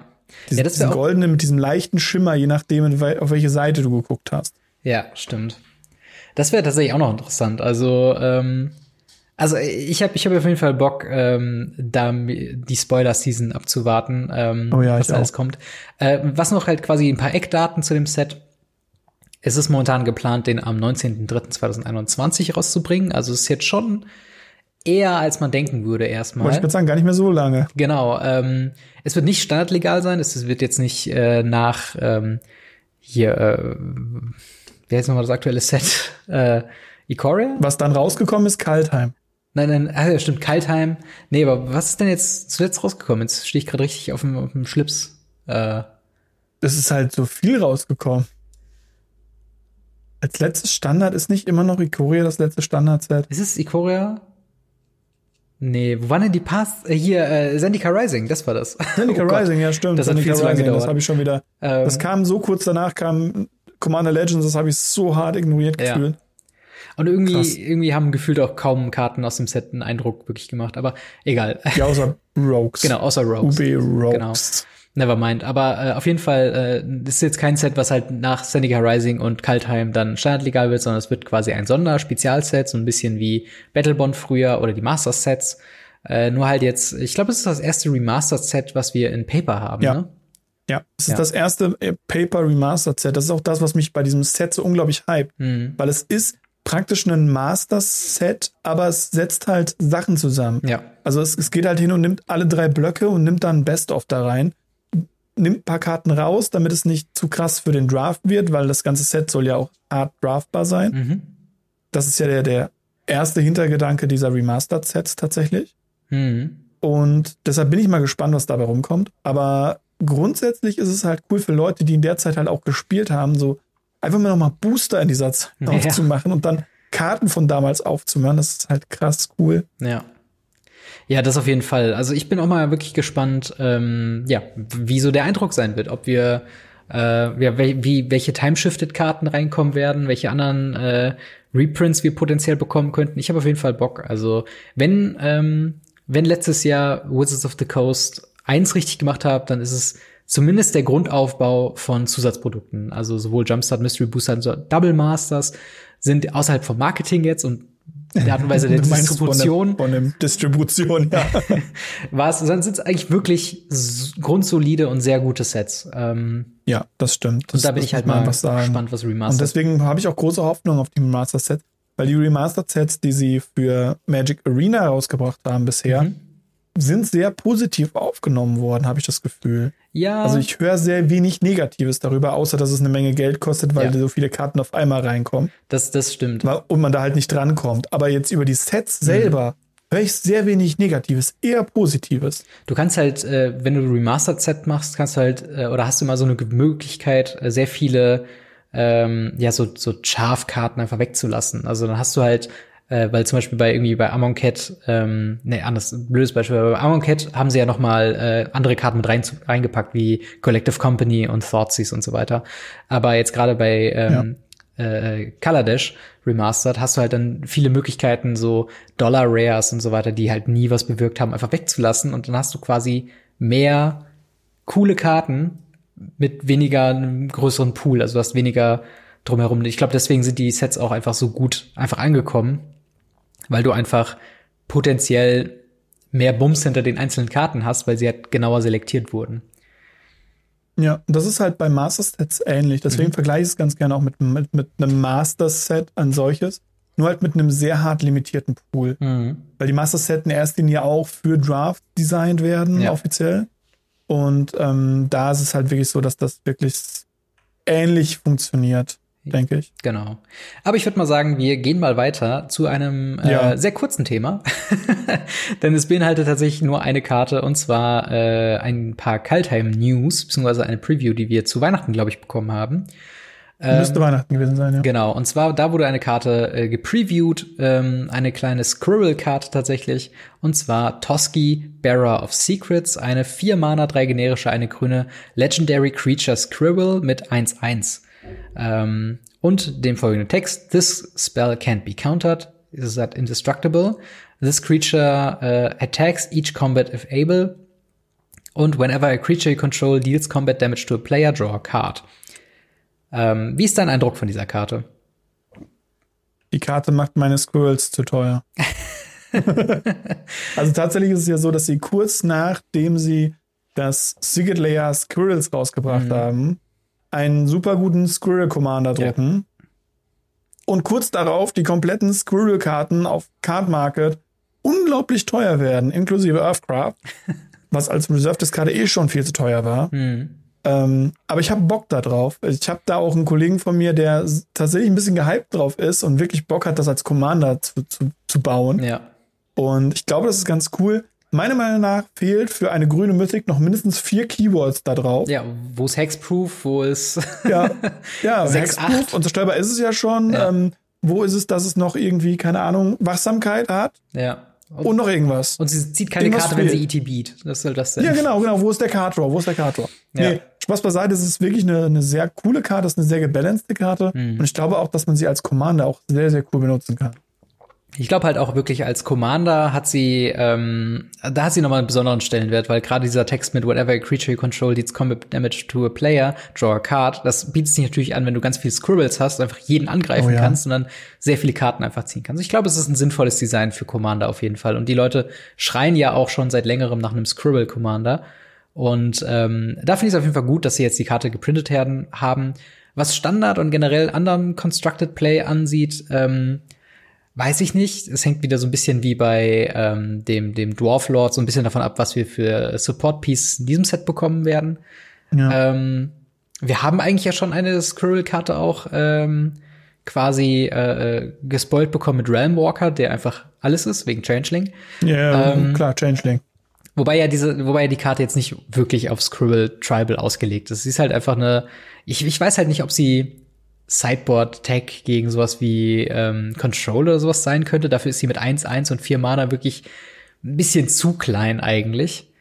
Diesen, ja, das diesen goldenen mit diesem leichten Schimmer, je nachdem, auf welche Seite du geguckt hast. ja, stimmt. Das wäre tatsächlich auch noch interessant. Also, ähm, also ich habe ich hab auf jeden Fall Bock, ähm, da die Spoiler-Season abzuwarten, ähm, Oh ja, was alles auch. kommt. Äh, was noch halt quasi ein paar Eckdaten zu dem Set. Es ist momentan geplant, den am 19.03.2021 rauszubringen. Also es ist jetzt schon eher, als man denken würde Wollte ich erstmal. gerade sagen, gar nicht mehr so lange. Genau. Ähm, es wird nicht standardlegal sein. Es wird jetzt nicht äh, nach ähm, hier, äh, wer ist nochmal das aktuelle Set? Äh, Ikoria? Was dann rausgekommen ist, Kaltheim. Nein, nein, ah, ja, stimmt, Kaltheim. Nee, aber was ist denn jetzt zuletzt rausgekommen? Jetzt stehe ich gerade richtig auf dem, auf dem Schlips. Äh, Es ist halt so viel rausgekommen. Als letztes Standard ist nicht immer noch Ikoria das letzte Standard-Set. ist es Ikoria? Nee, wo waren denn die Pass? Äh, hier, äh, Zendika Rising, das war das. Zendika Oh. Rising, ja stimmt. Das hat Zendika viel zu lange Rising, das gedauert. habe ich schon wieder. Ähm, Das kam so kurz danach, kam Commander Legends, das habe ich so hart ignoriert Ja. gefühlt. Und irgendwie, Krass. irgendwie haben gefühlt auch kaum Karten aus dem Set einen Eindruck wirklich gemacht. Aber egal. Ja, außer Rogues. genau, außer Rogues. UB Rogues. Genau. Nevermind. Aber äh, auf jeden Fall, äh, das ist jetzt kein Set, was halt nach Zendika Rising und Kaltheim dann standardlegal wird, sondern es wird quasi ein Sonderspezialset, so ein bisschen wie Battlebond früher oder die Masters-Sets. Äh, nur halt jetzt, ich glaube, es ist das erste Remastered-Set, was wir in Paper haben, Ja. ne? Ja, es ist Ja. das erste äh, Paper Remastered Set. Das ist auch das, was mich bei diesem Set so unglaublich hypt. Mhm. Weil es ist praktisch ein Master-Set, aber es setzt halt Sachen zusammen. Ja. Also es, es geht halt hin und nimmt alle drei Blöcke und nimmt dann Best-of da rein. Nimmt ein paar Karten raus, damit es nicht zu krass für den Draft wird, weil das ganze Set soll ja auch hart draftbar sein. Mhm. Das ist ja der, der erste Hintergedanke dieser Remastered-Sets tatsächlich. Mhm. Und deshalb bin ich mal gespannt, was dabei rumkommt. Aber grundsätzlich ist es halt cool für Leute, die in der Zeit halt auch gespielt haben, so einfach mal nochmal Booster in dieser Zeit Ja. aufzumachen und dann Karten von damals aufzumachen. Das ist halt krass cool. Ja. Ja, das auf jeden Fall. Also ich bin auch mal wirklich gespannt, ähm, ja, wie so der Eindruck sein wird, ob wir äh, ja, wie welche Time-Shifted-Karten reinkommen werden, welche anderen äh, Reprints wir potenziell bekommen könnten. Ich habe auf jeden Fall Bock. Also wenn ähm, wenn letztes Jahr Wizards of the Coast eins richtig gemacht hat, dann ist es zumindest der Grundaufbau von Zusatzprodukten. Also sowohl Jumpstart, Mystery Booster als auch Double Masters sind außerhalb vom Marketing jetzt und der Art und Weise der Distribution Von, der, dem Distribution, ja. war es, dann sind es eigentlich wirklich grundsolide und sehr gute Sets. Ähm, ja, das stimmt. Das, und da bin ich halt mal gespannt, was Und Remastered. deswegen habe ich auch große Hoffnung auf die Remastered-Sets, weil die Remastered-Sets, die sie für Magic Arena rausgebracht haben bisher, Mhm. Sind sehr positiv aufgenommen worden, habe ich das Gefühl. Ja. Also ich höre sehr wenig Negatives darüber, außer dass es eine Menge Geld kostet, weil Ja. so viele Karten auf einmal reinkommen das, das stimmt. und man da halt nicht drankommt. Aber jetzt über die Sets selber höre ich sehr wenig Negatives, eher Positives. Du kannst halt, äh, wenn du Remastered-Set machst, kannst du halt, äh, oder hast du immer so eine Möglichkeit, äh, sehr viele, ähm, ja, so, so Schafkarten einfach wegzulassen. Also dann hast du halt, äh, weil zum Beispiel bei irgendwie bei Amon Cat, ähm, nee, anders, blödes Beispiel, bei Amon Cat haben sie ja noch mal äh, andere Karten mit rein, reingepackt, wie Collective Company und Thoughtseize und so weiter. Aber jetzt gerade bei ähm, äh, Color Dash Remastered hast du halt dann viele Möglichkeiten, so Dollar Rares und so weiter, die halt nie was bewirkt haben, einfach wegzulassen und dann hast du quasi mehr coole Karten mit weniger einem größeren Pool, also du hast weniger drumherum. Ich glaube, deswegen sind die Sets auch einfach so gut einfach angekommen, weil du einfach potenziell mehr Bums hinter den einzelnen Karten hast, weil sie halt genauer selektiert wurden. Ja, das ist halt bei Master Sets ähnlich. Deswegen Mhm. vergleiche ich es ganz gerne auch mit, mit, mit einem Master Set an solches. Nur halt mit einem sehr hart limitierten Pool. Weil die Master Set in erster Linie auch für Draft designt werden, Ja. offiziell. Und ähm, da ist es halt wirklich so, dass das wirklich ähnlich funktioniert, denke ich. Genau. Aber ich würde mal sagen, wir gehen mal weiter zu einem äh, Ja. sehr kurzen Thema. Denn es beinhaltet tatsächlich nur eine Karte und zwar äh, ein paar Kaltheim-News, beziehungsweise eine Preview, die wir zu Weihnachten, glaube ich, bekommen haben. Müsste Weihnachten gewesen sein, ja. Genau, und zwar da wurde eine Karte äh, gepreviewt, ähm, eine kleine Squirrel-Karte tatsächlich, und zwar Toski, Bearer of Secrets, eine 4 Mana, 3 generische, eine grüne Legendary Creature Squirrel mit 1-1. Ähm, und dem folgenden Text, This spell can't be countered, is that indestructible. This creature uh, attacks each combat if able, und whenever a creature you control deals combat damage to a player, draw a card. Ähm, wie ist dein Eindruck von dieser Karte? Die Karte macht meine Squirrels zu teuer. also tatsächlich ist es ja so, dass sie kurz nachdem sie das Secret Layer Squirrels rausgebracht haben, einen super guten Squirrel Commander drucken und kurz darauf die kompletten Squirrel-Karten auf Card Market unglaublich teuer werden, inklusive Earthcraft, was als Reserved-Karte eh schon viel zu teuer war. Ähm, aber ich habe Bock da drauf. Ich habe da auch einen Kollegen von mir, der tatsächlich ein bisschen gehypt drauf ist und wirklich Bock hat, das als Commander zu, zu, zu bauen. Ja. Und ich glaube, das ist ganz cool. Meiner Meinung nach fehlt für eine grüne Mythic noch mindestens vier Keywords da drauf. Ja, wo ist Hexproof, wo ist Ja, ja Sechs, Hexproof acht. und zerstörbar ist es ja schon. Ja. Ähm, wo ist es, dass es noch irgendwie, keine Ahnung, Wachsamkeit hat Ja. Und, und noch irgendwas? und sie zieht keine Irgendwas Karte, wenn sie fehlt. ET beat. Das soll das sein. Ja, genau, genau. Wo ist der Card Draw? Wo ist der Card Draw? Ja. Nee, Spaß beiseite, es ist wirklich eine, eine sehr coole Karte, es ist eine sehr gebalancete Karte. Mhm. Und ich glaube auch, dass man sie als Commander auch sehr, sehr cool benutzen kann. Ich glaube halt auch wirklich als Commander hat sie, ähm, da hat sie nochmal einen besonderen Stellenwert, weil gerade dieser Text mit whatever creature you control deals combat damage to a player, draw a card, das bietet sich natürlich an, wenn du ganz viele Scribbles hast einfach jeden angreifen Oh ja. kannst und dann sehr viele Karten einfach ziehen kannst. Ich glaube, es ist ein sinnvolles Design für Commander auf jeden Fall. Und die Leute schreien ja auch schon seit längerem nach einem Scribble Commander. Und ähm, da finde ich es auf jeden Fall gut, dass sie jetzt die Karte geprintet werden, haben. Was Standard und generell anderen Constructed Play ansieht, ähm, Weiß ich nicht. Es hängt wieder so ein bisschen wie bei ähm, dem, dem Dwarf Lord so ein bisschen davon ab, was wir für Support Pieces in diesem Set bekommen werden. Ja. Ähm, wir haben eigentlich ja schon eine Squirrel-Karte auch ähm, quasi äh, äh, gespoilt bekommen mit Realm Walker, der einfach alles ist, wegen Changeling. Ja, ähm, klar, Changeling. Wobei ja diese, wobei ja die Karte jetzt nicht wirklich auf Scribble Tribal ausgelegt ist. Sie ist halt einfach eine, ich, ich weiß halt nicht, ob sie Sideboard-Tag gegen sowas wie ähm, Control oder sowas sein könnte. Dafür ist sie mit 1-1 und 4 Mana wirklich ein bisschen zu klein eigentlich.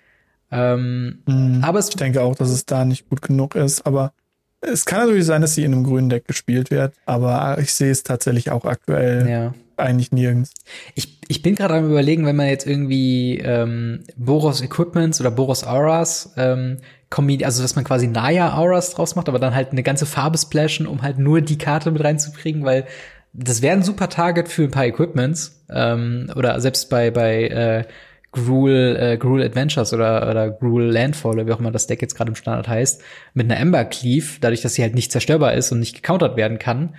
Ähm, Aber es Ich denke auch, dass es da nicht gut genug ist, aber es kann natürlich sein, dass sie in einem grünen Deck gespielt wird, aber ich sehe es tatsächlich auch aktuell ja. eigentlich nirgends. Ich, ich bin gerade am überlegen, wenn man jetzt irgendwie ähm, Boros Equipments oder Boros Auras ähm, kombiniert, also dass man quasi Naya Auras draus macht, aber dann halt eine ganze Farbe splashen, um halt nur die Karte mit reinzukriegen, weil das wäre ein super Target für ein paar Equipments ähm, oder selbst bei bei äh, Gruul, äh, Gruul Adventures oder, oder Gruul Landfall oder wie auch immer das Deck jetzt gerade im Standard heißt, mit einer Ember Cleave, dadurch, dass sie halt nicht zerstörbar ist und nicht gecountert werden kann,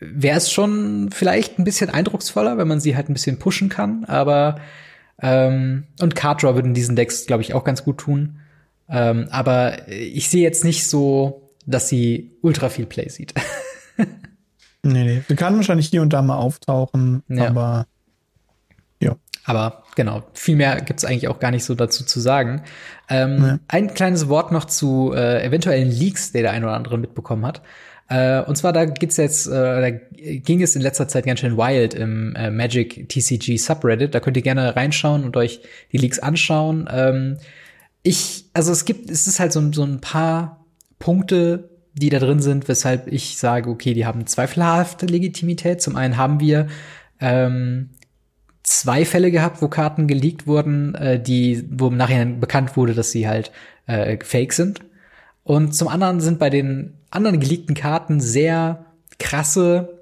wäre es schon vielleicht ein bisschen eindrucksvoller, wenn man sie halt ein bisschen pushen kann, aber Ähm, und Card Draw würden diesen Decks, glaube ich, auch ganz gut tun. Ähm, aber ich sehe jetzt nicht so, dass sie ultra viel Play sieht. nee, nee. Sie kann wahrscheinlich hier und da mal auftauchen, ja. aber ja. Aber genau, viel mehr gibt's eigentlich auch gar nicht so dazu zu sagen. Ähm, nee. Ein kleines Wort noch zu äh, eventuellen Leaks, der der ein oder andere mitbekommen hat. Äh, und zwar da geht's jetzt, äh, da ging es in letzter Zeit ganz schön wild im äh, Magic TCG Subreddit. Da könnt ihr gerne reinschauen und euch die Leaks anschauen. Ähm, ich, also es gibt, es ist halt so, so ein paar Punkte, die da drin sind, weshalb ich sage, okay, die haben zweifelhafte Legitimität. Zum einen haben wir ähm, zwei Fälle gehabt, wo Karten geleakt wurden, äh, die, wo im Nachhinein bekannt wurde, dass sie halt äh, fake sind. Und zum anderen sind bei den anderen geleakten Karten sehr krasse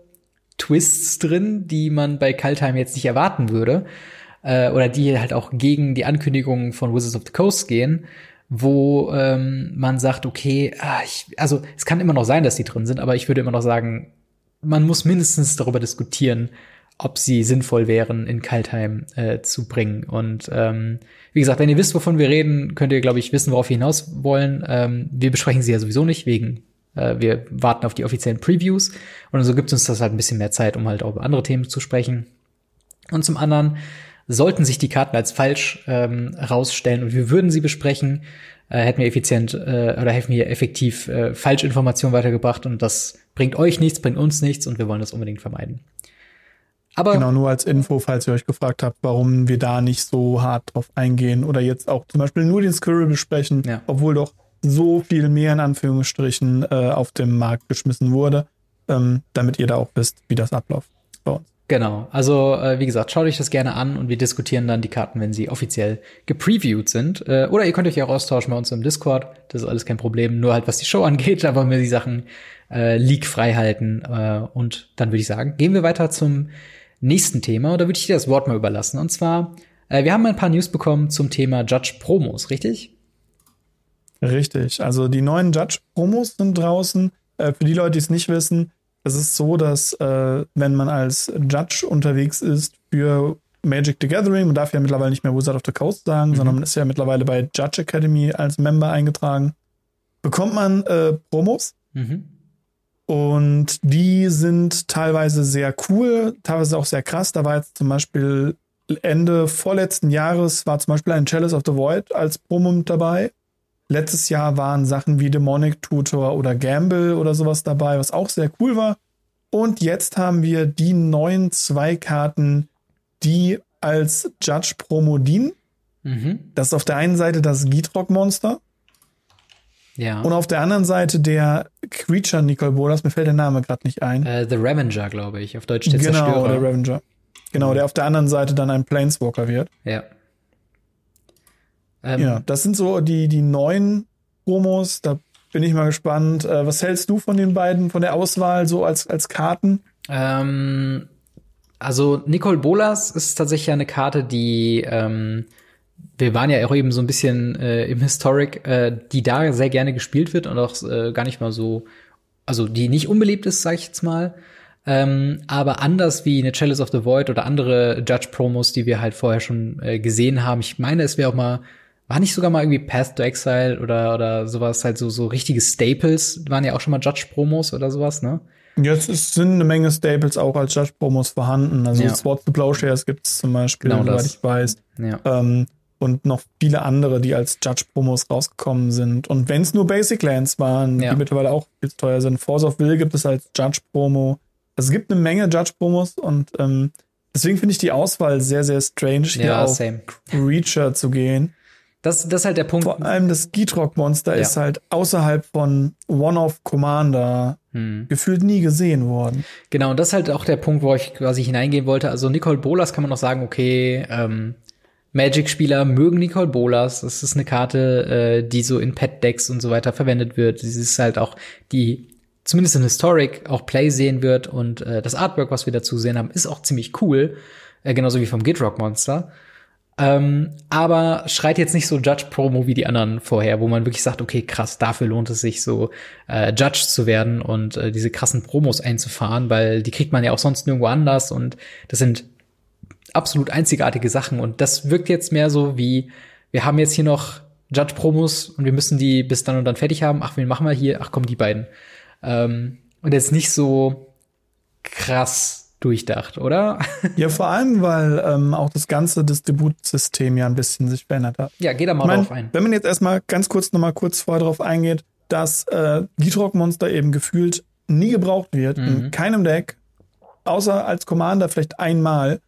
Twists drin, die man bei Kaltheim jetzt nicht erwarten würde äh, oder die halt auch gegen die Ankündigungen von Wizards of the Coast gehen, wo ähm, man sagt, okay, ah, ich, also es kann immer noch sein, dass die drin sind, aber ich würde immer noch sagen, man muss mindestens darüber diskutieren, ob sie sinnvoll wären, in Kaltheim äh, zu bringen. Und ähm, wie gesagt, wenn ihr wisst, wovon wir reden, könnt ihr, glaube ich, wissen, worauf wir hinaus wollen. Ähm, wir besprechen sie ja sowieso nicht, wegen äh, wir warten auf die offiziellen Previews. Und so gibt uns das halt ein bisschen mehr Zeit, um halt auch über andere Themen zu sprechen. Und zum anderen Sollten sich die Karten als falsch ähm, rausstellen und wir würden sie besprechen, äh, hätten wir effizient äh, oder hätten wir effektiv äh, Falschinformationen weitergebracht und das bringt euch nichts, bringt uns nichts und wir wollen das unbedingt vermeiden. Aber genau, nur als Info, falls ihr euch gefragt habt, warum wir da nicht so hart drauf eingehen oder jetzt auch zum Beispiel nur den Squirrel besprechen, ja. obwohl doch so viel mehr in Anführungsstrichen äh, auf dem Markt geschmissen wurde, ähm, damit ihr da auch wisst, wie das abläuft bei uns. Genau, also äh, wie gesagt, schaut euch das gerne an und wir diskutieren dann die Karten, wenn sie offiziell gepreviewt sind. Äh, oder ihr könnt euch ja auch austauschen bei uns im Discord, das ist alles kein Problem, nur halt was die Show angeht, da wollen wir die Sachen äh, leak frei halten. Äh, und dann würde ich sagen, gehen wir weiter zum nächsten Thema und da würde ich dir das Wort mal überlassen. Und zwar, äh, wir haben ein paar News bekommen zum Thema Judge Promos, richtig? Richtig, also die neuen Judge Promos sind draußen. Äh, für die Leute, die es nicht wissen, es ist so, dass äh, wenn man als Judge unterwegs ist für Magic the Gathering, man darf ja mittlerweile nicht mehr Wizard of the Coast sagen, mhm. sondern man ist ja mittlerweile bei Judge Academy als Member eingetragen, bekommt man äh, Promos. Mhm. Und die sind teilweise sehr cool, teilweise auch sehr krass. Da war jetzt zum Beispiel Ende vorletzten Jahres war zum Beispiel ein Chalice of the Void als Promo mit dabei. Letztes Jahr waren Sachen wie Demonic Tutor oder Gamble oder sowas dabei, was auch sehr cool war. Und jetzt haben wir die neuen zwei Karten, die als Judge Promo dienen. Mhm. Das ist auf der einen Seite das Gitrock Monster. Ja. Und auf der anderen Seite der Creature Nicole Bolas, mir fällt der Name gerade nicht ein. Uh, the Revenger, glaube ich, auf Deutsch der genau, Zerstörer. Genau, der Revenger. Genau, der auf der anderen Seite dann ein Planeswalker wird. Ja. Ähm, ja, das sind so die, die neuen Promos. Da bin ich mal gespannt. Äh, was hältst du von den beiden, von der Auswahl so als, als Karten? Ähm, also Nicole Bolas ist tatsächlich eine Karte, die ähm, wir waren ja auch eben so ein bisschen äh, im Historic, äh, die da sehr gerne gespielt wird und auch äh, gar nicht mal so, also die nicht unbeliebt ist, sag ich jetzt mal. Ähm, aber anders wie eine Chalice of the Void oder andere Judge-Promos, die wir halt vorher schon äh, gesehen haben. Ich meine, es wäre auch mal war nicht sogar mal irgendwie Path to Exile oder, oder sowas, halt so, so richtige Staples, waren ja auch schon mal Judge-Promos oder sowas, ne? Jetzt ist, sind eine Menge Staples auch als Judge-Promos vorhanden. Also ja. Swords to Plowshares gibt es zum Beispiel, genau soweit ich weiß. Ja. Ähm, und noch viele andere, die als Judge-Promos rausgekommen sind. Und wenn es nur Basic Lands waren, ja. die mittlerweile auch viel zu teuer sind. Force of Will gibt es als Judge-Promo. Also es gibt eine Menge Judge-Promos und ähm, deswegen finde ich die Auswahl sehr, sehr strange, hier ja, auf same. Reacher zu gehen. Das, das ist halt der Punkt. Vor allem das Gitrock-Monster ja. ist halt außerhalb von One-of-Commander hm. gefühlt nie gesehen worden. Genau, und das ist halt auch der Punkt, wo ich quasi hineingehen wollte. Also Nicole Bolas kann man noch sagen, okay, ähm, Magic-Spieler mögen Nicole Bolas. Das ist eine Karte, äh, die so in Pet-Decks und so weiter verwendet wird. Sie ist halt auch die zumindest in Historic auch Play sehen wird und äh, das Artwork, was wir dazu sehen haben, ist auch ziemlich cool, äh, genauso wie vom Gitrock Monster. Ähm, aber schreit jetzt nicht so Judge-Promo wie die anderen vorher, wo man wirklich sagt, okay, krass, dafür lohnt es sich so äh, Judge zu werden und äh, diese krassen Promos einzufahren, weil die kriegt man ja auch sonst nirgendwo anders und das sind absolut einzigartige Sachen. Und das wirkt jetzt mehr so wie, wir haben jetzt hier noch Judge-Promos und wir müssen die bis dann und dann fertig haben. Ach, wen machen wir hier? Ach komm, die beiden. Ähm, und jetzt nicht so krass durchdacht, oder? Ja, vor allem, weil ähm, auch das ganze Distributsystem ja ein bisschen sich verändert hat. Ja, geh da mal Ich mein, drauf ein. Wenn man jetzt erstmal ganz kurz noch mal kurz vorher drauf eingeht, dass äh, Gitrock Monster eben gefühlt nie gebraucht wird, in keinem Deck, außer als Commander vielleicht einmal.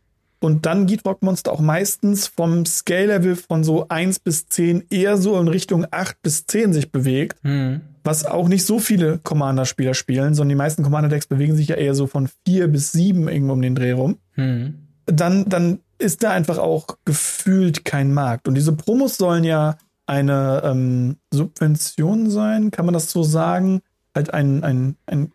Und dann Gitrock Monster auch meistens vom Scale-Level von so 1 bis 10 eher so in Richtung 8 bis 10 sich bewegt, Mhm. Was auch nicht so viele Commander-Spieler spielen, sondern die meisten Commander-Decks bewegen sich ja eher so von 4 bis 7 irgendwo um den Dreh rum Mhm. dann, dann ist da einfach auch gefühlt kein Markt. Und diese Promos sollen ja eine ähm, Subvention sein, kann man das so sagen? Halt ein, ein, ein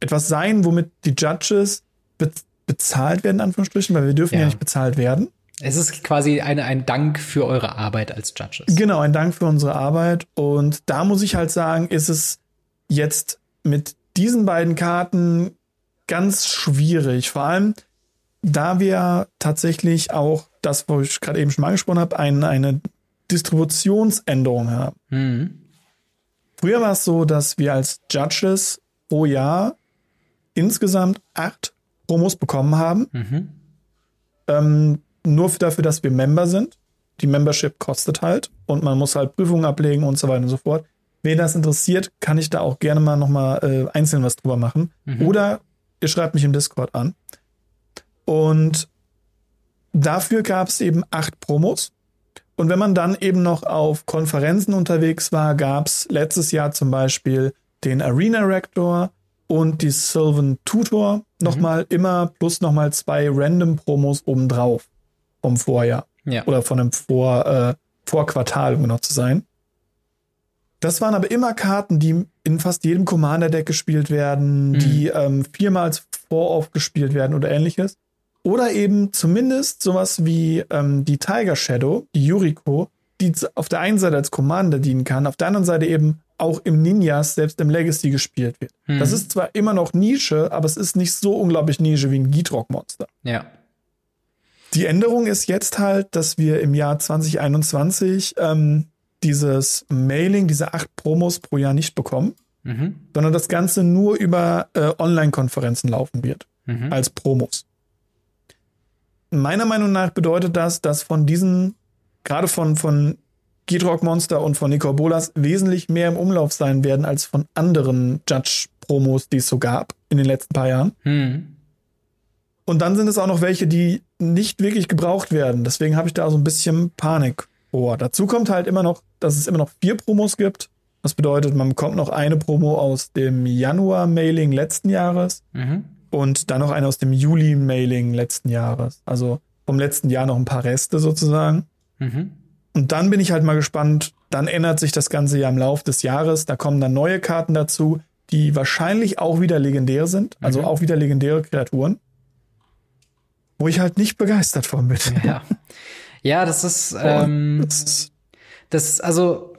etwas sein, womit die Judges be bezahlt werden, in Anführungsstrichen, weil wir dürfen ja. Ja. nicht bezahlt werden. Es ist quasi eine, ein Dank für eure Arbeit als Judges. Genau, ein Dank für unsere Arbeit. Und da muss ich halt sagen, ist es jetzt mit diesen beiden Karten ganz schwierig. Vor allem, da wir tatsächlich auch das, wo ich gerade eben schon mal angesprochen habe, ein, eine Distributionsänderung haben. Mhm. Früher war es so, dass wir als Judges pro Jahr insgesamt acht Promos bekommen haben. Mhm. Ähm, nur für- dafür, dass wir Member sind. Die Membership kostet halt und man muss halt Prüfungen ablegen und so weiter und so fort. Wen das interessiert, kann ich da auch gerne mal nochmal äh, einzeln was drüber machen. Oder ihr schreibt mich im Discord an. Und dafür gab es eben acht Promos. Und wenn man dann eben noch auf Konferenzen unterwegs war, gab es letztes Jahr zum Beispiel den Arena Rector und die Sylvan Tutor nochmal immer plus nochmal zwei random Promos obendrauf vom Vorjahr Ja. oder von einem Vor, äh, Vorquartal, um genau zu sein. Das waren aber immer Karten, die in fast jedem Commander-Deck gespielt werden, die ähm, viermal vorauf gespielt werden oder ähnliches. Oder eben zumindest sowas wie ähm, die Tiger Shadow, die Yuriko, die auf der einen Seite als Commander dienen kann, auf der anderen Seite eben auch im Ninjas, selbst im Legacy gespielt wird. Das ist zwar immer noch Nische, aber es ist nicht so unglaublich Nische wie ein Gitrock-Monster. Ja. Die Änderung ist jetzt halt, dass wir im Jahr 2021 ähm, dieses Mailing, diese acht Promos pro Jahr nicht bekommen, Mhm. sondern das Ganze nur über äh, Online-Konferenzen laufen wird, Mhm. als Promos. Meiner Meinung nach bedeutet das, dass von diesen, gerade von, von Gitrock Monster und von Nico Bolas wesentlich mehr im Umlauf sein werden als von anderen Judge-Promos, die es so gab in den letzten paar Jahren. Mhm. Und dann sind es auch noch welche, die nicht wirklich gebraucht werden. Deswegen habe ich da so ein bisschen Panik vor. Dazu kommt halt immer noch, dass es immer noch vier Promos gibt. Das bedeutet, man bekommt noch eine Promo aus dem Januar-Mailing letzten Jahres Mhm. und dann noch eine aus dem Juli-Mailing letzten Jahres. Also vom letzten Jahr noch ein paar Reste sozusagen. Mhm. Und dann bin ich halt mal gespannt. Dann ändert sich das Ganze ja im Laufe des Jahres. Da kommen dann neue Karten dazu, die wahrscheinlich auch wieder legendär sind. Also Mhm. auch wieder legendäre Kreaturen. Wo ich halt nicht begeistert von bin. Ja. Ja, das ist, ähm, Das also,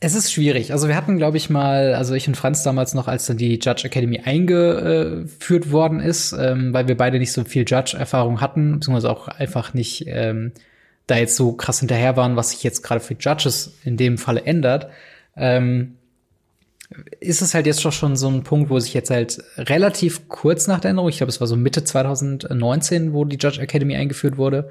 es ist schwierig. Also wir hatten, glaube ich, mal, also ich und Franz damals noch, als dann die Judge Academy eingeführt worden ist, ähm, weil wir beide nicht so viel Judge-Erfahrung hatten, beziehungsweise auch einfach nicht ähm, da jetzt so krass hinterher waren, was sich jetzt gerade für Judges in dem Falle ändert. Ähm, ist es halt jetzt doch schon so ein Punkt, wo sich jetzt halt relativ kurz nach der Änderung, ich glaube, es war so Mitte 2019, wo die Judge Academy eingeführt wurde,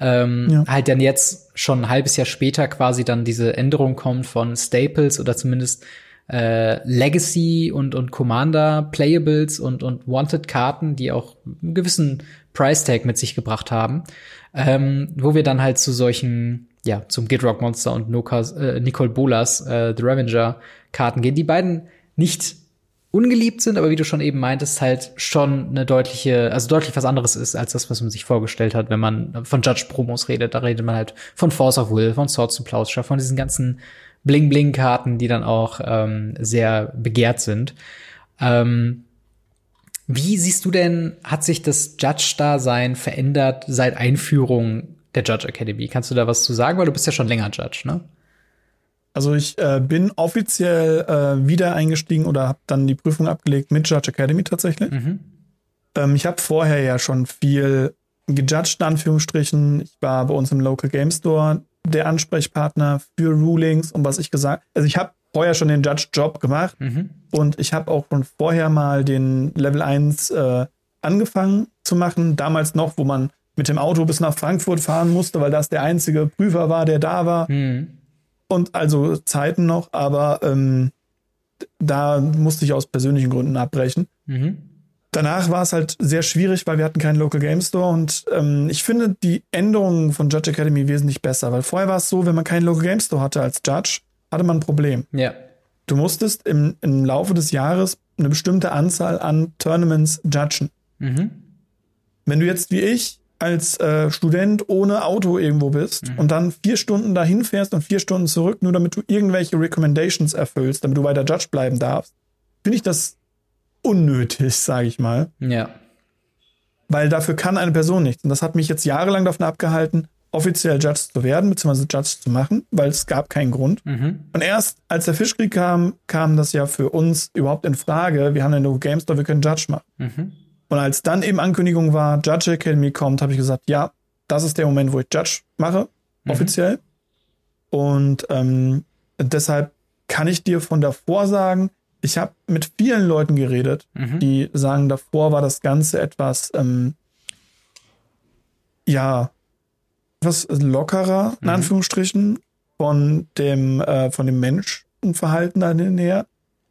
ähm, Ja. halt dann jetzt schon ein halbes Jahr später quasi dann diese Änderung kommt von Staples oder zumindest äh, Legacy und, und Commander Playables und, und Wanted Karten, die auch einen gewissen Price Tag mit sich gebracht haben, ähm, wo wir dann halt zu solchen, ja, zum Gidrock Monster und Nokas, äh, Nicole Bolas, äh, The Revenger Karten gehen, die beiden nicht ungeliebt sind, aber wie du schon eben meintest, halt schon eine deutliche, also deutlich was anderes ist, als das, was man sich vorgestellt hat, wenn man von Judge-Promos redet. Da redet man halt von Force of Will, von Swords to Plowshare, von diesen ganzen Bling-Bling-Karten, die dann auch ähm, sehr begehrt sind. Ähm, wie siehst du denn, hat sich das Judge-Dasein verändert seit Einführung der Judge Academy? Kannst du da was zu sagen? Weil du bist ja schon länger Judge, ne? Also ich äh, bin offiziell äh, wieder eingestiegen oder habe dann die Prüfung abgelegt mit Judge Academy tatsächlich. Mhm. Ähm, ich habe vorher ja schon viel gejudged, in Anführungsstrichen. Ich war bei uns im Local Game Store der Ansprechpartner für Rulings und was ich gesagt, also ich habe vorher schon den Judge-Job gemacht Mhm. und ich habe auch schon vorher mal den Level 1 äh, angefangen zu machen. Damals noch, wo man mit dem Auto bis nach Frankfurt fahren musste, weil das der einzige Prüfer war, der da war. Mhm. Und also Zeiten noch, aber ähm, da musste ich aus persönlichen Gründen abbrechen. Mhm. Danach war es halt sehr schwierig, weil wir hatten keinen Local Game Store und ähm, ich finde die Änderungen von Judge Academy wesentlich besser, weil vorher war es so, wenn man keinen Local Game Store hatte als Judge, hatte man ein Problem. Ja. Du musstest im, im Laufe des Jahres eine bestimmte Anzahl an Tournaments judgen. Mhm. Wenn du jetzt wie ich als äh, Student ohne Auto irgendwo bist und dann vier Stunden dahin fährst und vier Stunden zurück, nur damit du irgendwelche Recommendations erfüllst, damit du weiter Judge bleiben darfst, finde ich das unnötig, sage ich mal. Ja. Weil dafür kann eine Person nichts. Und das hat mich jetzt jahrelang davon abgehalten, offiziell Judge zu werden, beziehungsweise Judge zu machen, weil es gab keinen Grund. Mhm. Und erst als der Fischkrieg kam, kam das ja für uns überhaupt in Frage. Wir haben einen Local Game Store, wir können Judge machen. Mhm. Und als dann eben Ankündigung war, Judge Academy kommt, habe ich gesagt, ja, das ist der Moment, wo ich Judge mache, offiziell. Und ähm, deshalb kann ich dir von davor sagen, ich habe mit vielen Leuten geredet, Mhm. die sagen, davor war das Ganze etwas, ähm, ja, etwas lockerer, in Mhm. Anführungsstrichen, von dem, äh, von dem Menschenverhalten dahin her.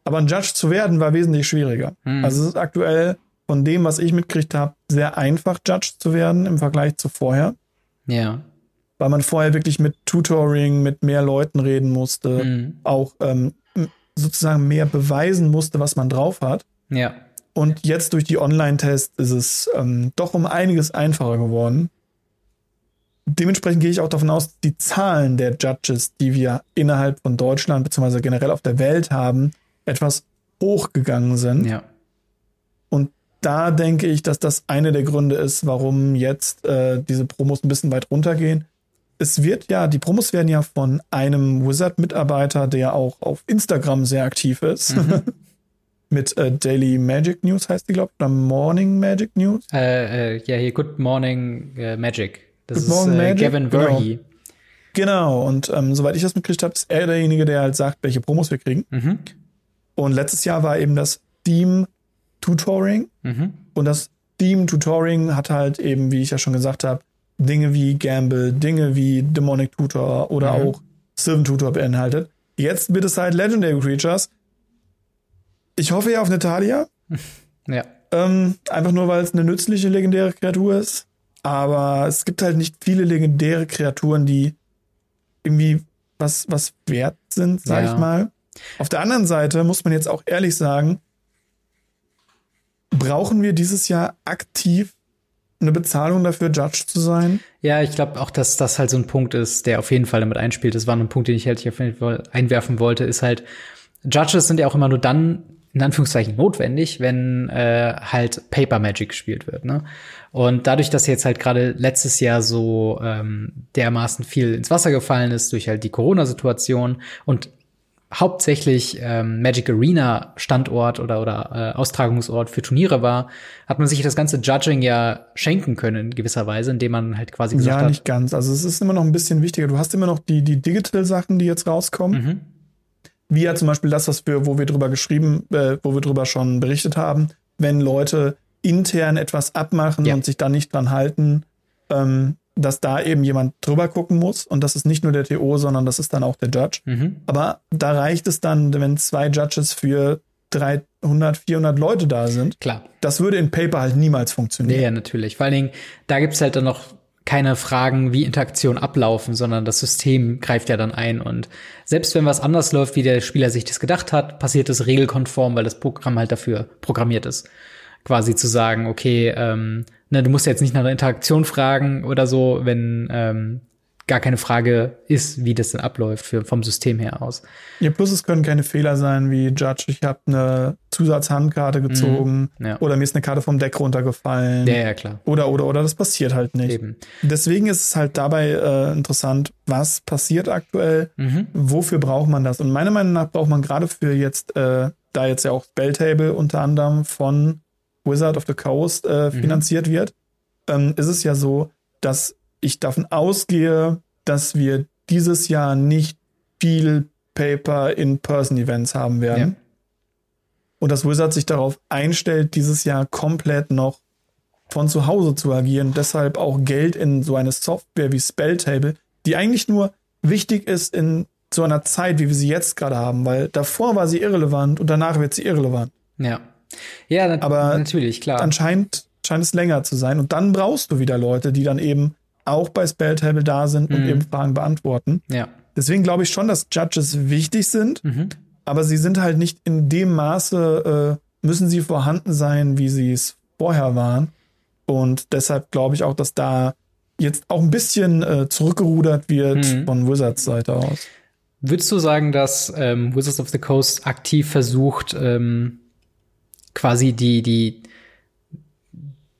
Aber ein Judge zu werden war wesentlich schwieriger. Mhm. Also es ist aktuell von dem, was ich mitgekriegt habe, sehr einfach, Judge zu werden im Vergleich zu vorher. Ja. Weil man vorher wirklich mit Tutoring, mit mehr Leuten reden musste, Mhm. auch ähm, sozusagen mehr beweisen musste, was man drauf hat. Ja. Und jetzt durch die Online-Tests ist es ähm, doch um einiges einfacher geworden. Dementsprechend gehe ich auch davon aus, die Zahlen der Judges, die wir innerhalb von Deutschland bzw. generell auf der Welt haben, etwas hochgegangen sind. Ja. Da denke ich, dass das eine der Gründe ist, warum jetzt äh, diese Promos ein bisschen weit runtergehen. Es wird ja, die Promos werden ja von einem Wizard-Mitarbeiter, der auch auf Instagram sehr aktiv ist. Mit äh, Daily Magic News heißt die, glaube ich, oder Morning Magic News. Äh, äh, ja, hier Good Morning äh, Magic. Das Good Morning ist äh, Magic, Gavin genau. Verhey. Genau, und ähm, soweit ich das mitgekriegt habe, ist er derjenige, der halt sagt, welche Promos wir kriegen. Mhm. Und letztes Jahr war eben das Theme Tutoring. Mhm. Und das Theme Tutoring hat halt eben, wie ich ja schon gesagt habe, Dinge wie Gamble, Dinge wie Demonic Tutor oder Mhm. auch Sylvan Tutor beinhaltet. Jetzt wird es halt Legendary Creatures. Ich hoffe ja auf Natalia. Ja. Ähm, einfach nur, weil es eine nützliche legendäre Kreatur ist. Aber es gibt halt nicht viele legendäre Kreaturen, die irgendwie was, was wert sind, sag Ja. ich mal. Auf der anderen Seite muss man jetzt auch ehrlich sagen, brauchen wir dieses Jahr aktiv eine Bezahlung dafür, Judge zu sein? Ja, ich glaube auch, dass das halt so ein Punkt ist, der auf jeden Fall damit einspielt. Das war ein Punkt, den ich halt hier einwerfen wollte, ist halt, Judges sind ja auch immer nur dann in Anführungszeichen notwendig, wenn äh, halt Paper Magic gespielt wird. Ne? Und dadurch, dass jetzt halt gerade letztes Jahr so ähm, dermaßen viel ins Wasser gefallen ist durch halt die Corona-Situation und hauptsächlich ähm, Magic Arena Standort oder oder äh, Austragungsort für Turniere war, hat man sich das ganze Judging ja schenken können in gewisser Weise, indem man halt quasi gesagt Ja, hat, nicht ganz. Also es ist immer noch ein bisschen wichtiger. Du hast immer noch die, die Digital-Sachen, die jetzt rauskommen. Mhm. Wie ja zum Beispiel das, was wir, wo wir drüber geschrieben, äh, wo wir drüber schon berichtet haben, wenn Leute intern etwas abmachen Ja. und sich dann nicht dran halten, ähm, dass da eben jemand drüber gucken muss. Und das ist nicht nur der TO, sondern das ist dann auch der Judge. Mhm. Aber da reicht es dann, wenn zwei Judges für 300, 400 Leute da sind. Klar. Das würde in Paper halt niemals funktionieren. ja, natürlich. Vor allen Dingen, da gibt's halt dann noch keine Fragen, wie Interaktionen ablaufen, sondern das System greift ja dann ein. Und selbst wenn was anders läuft, wie der Spieler sich das gedacht hat, passiert es regelkonform, weil das Programm halt dafür programmiert ist. Quasi zu sagen, okay, ähm, ne, du musst jetzt nicht nach einer Interaktion fragen oder so, wenn ähm, gar keine Frage ist, wie das denn abläuft für, vom System her aus. Ja, plus es können keine Fehler sein wie Judge, ich habe eine Zusatzhandkarte gezogen Mhm. ja. oder mir ist eine Karte vom Deck runtergefallen. Ja, ja, klar. Oder, oder, oder, das passiert halt nicht. Eben. Deswegen ist es halt dabei äh, interessant, was passiert aktuell, Mhm. wofür braucht man das? Und meiner Meinung nach braucht man gerade für jetzt, äh, da jetzt ja auch Spelltable unter anderem von Wizard of the Coast äh, finanziert wird, ähm, ist es ja so, dass ich davon ausgehe, dass wir dieses Jahr nicht viel Paper In-Person-Events haben werden. Ja. Und dass Wizard sich darauf einstellt, dieses Jahr komplett noch von zu Hause zu agieren. Deshalb auch Geld in so eine Software wie Spelltable, die eigentlich nur wichtig ist in so einer Zeit, wie wir sie jetzt gerade haben, weil davor war sie irrelevant und danach wird sie irrelevant. Ja. Ja, nat aber natürlich, klar. Anscheinend scheint es länger zu sein und dann brauchst du wieder Leute, die dann eben auch bei Spelltable da sind und mhm. eben Fragen beantworten. Ja. Deswegen glaube ich schon, dass Judges wichtig sind, mhm. aber sie sind halt nicht in dem Maße, äh, müssen sie vorhanden sein, wie sie es vorher waren. Und deshalb glaube ich auch, dass da jetzt auch ein bisschen äh, zurückgerudert wird mhm. von Wizards Seite aus. Würdest du sagen, dass ähm, Wizards of the Coast aktiv versucht, ähm, quasi die, die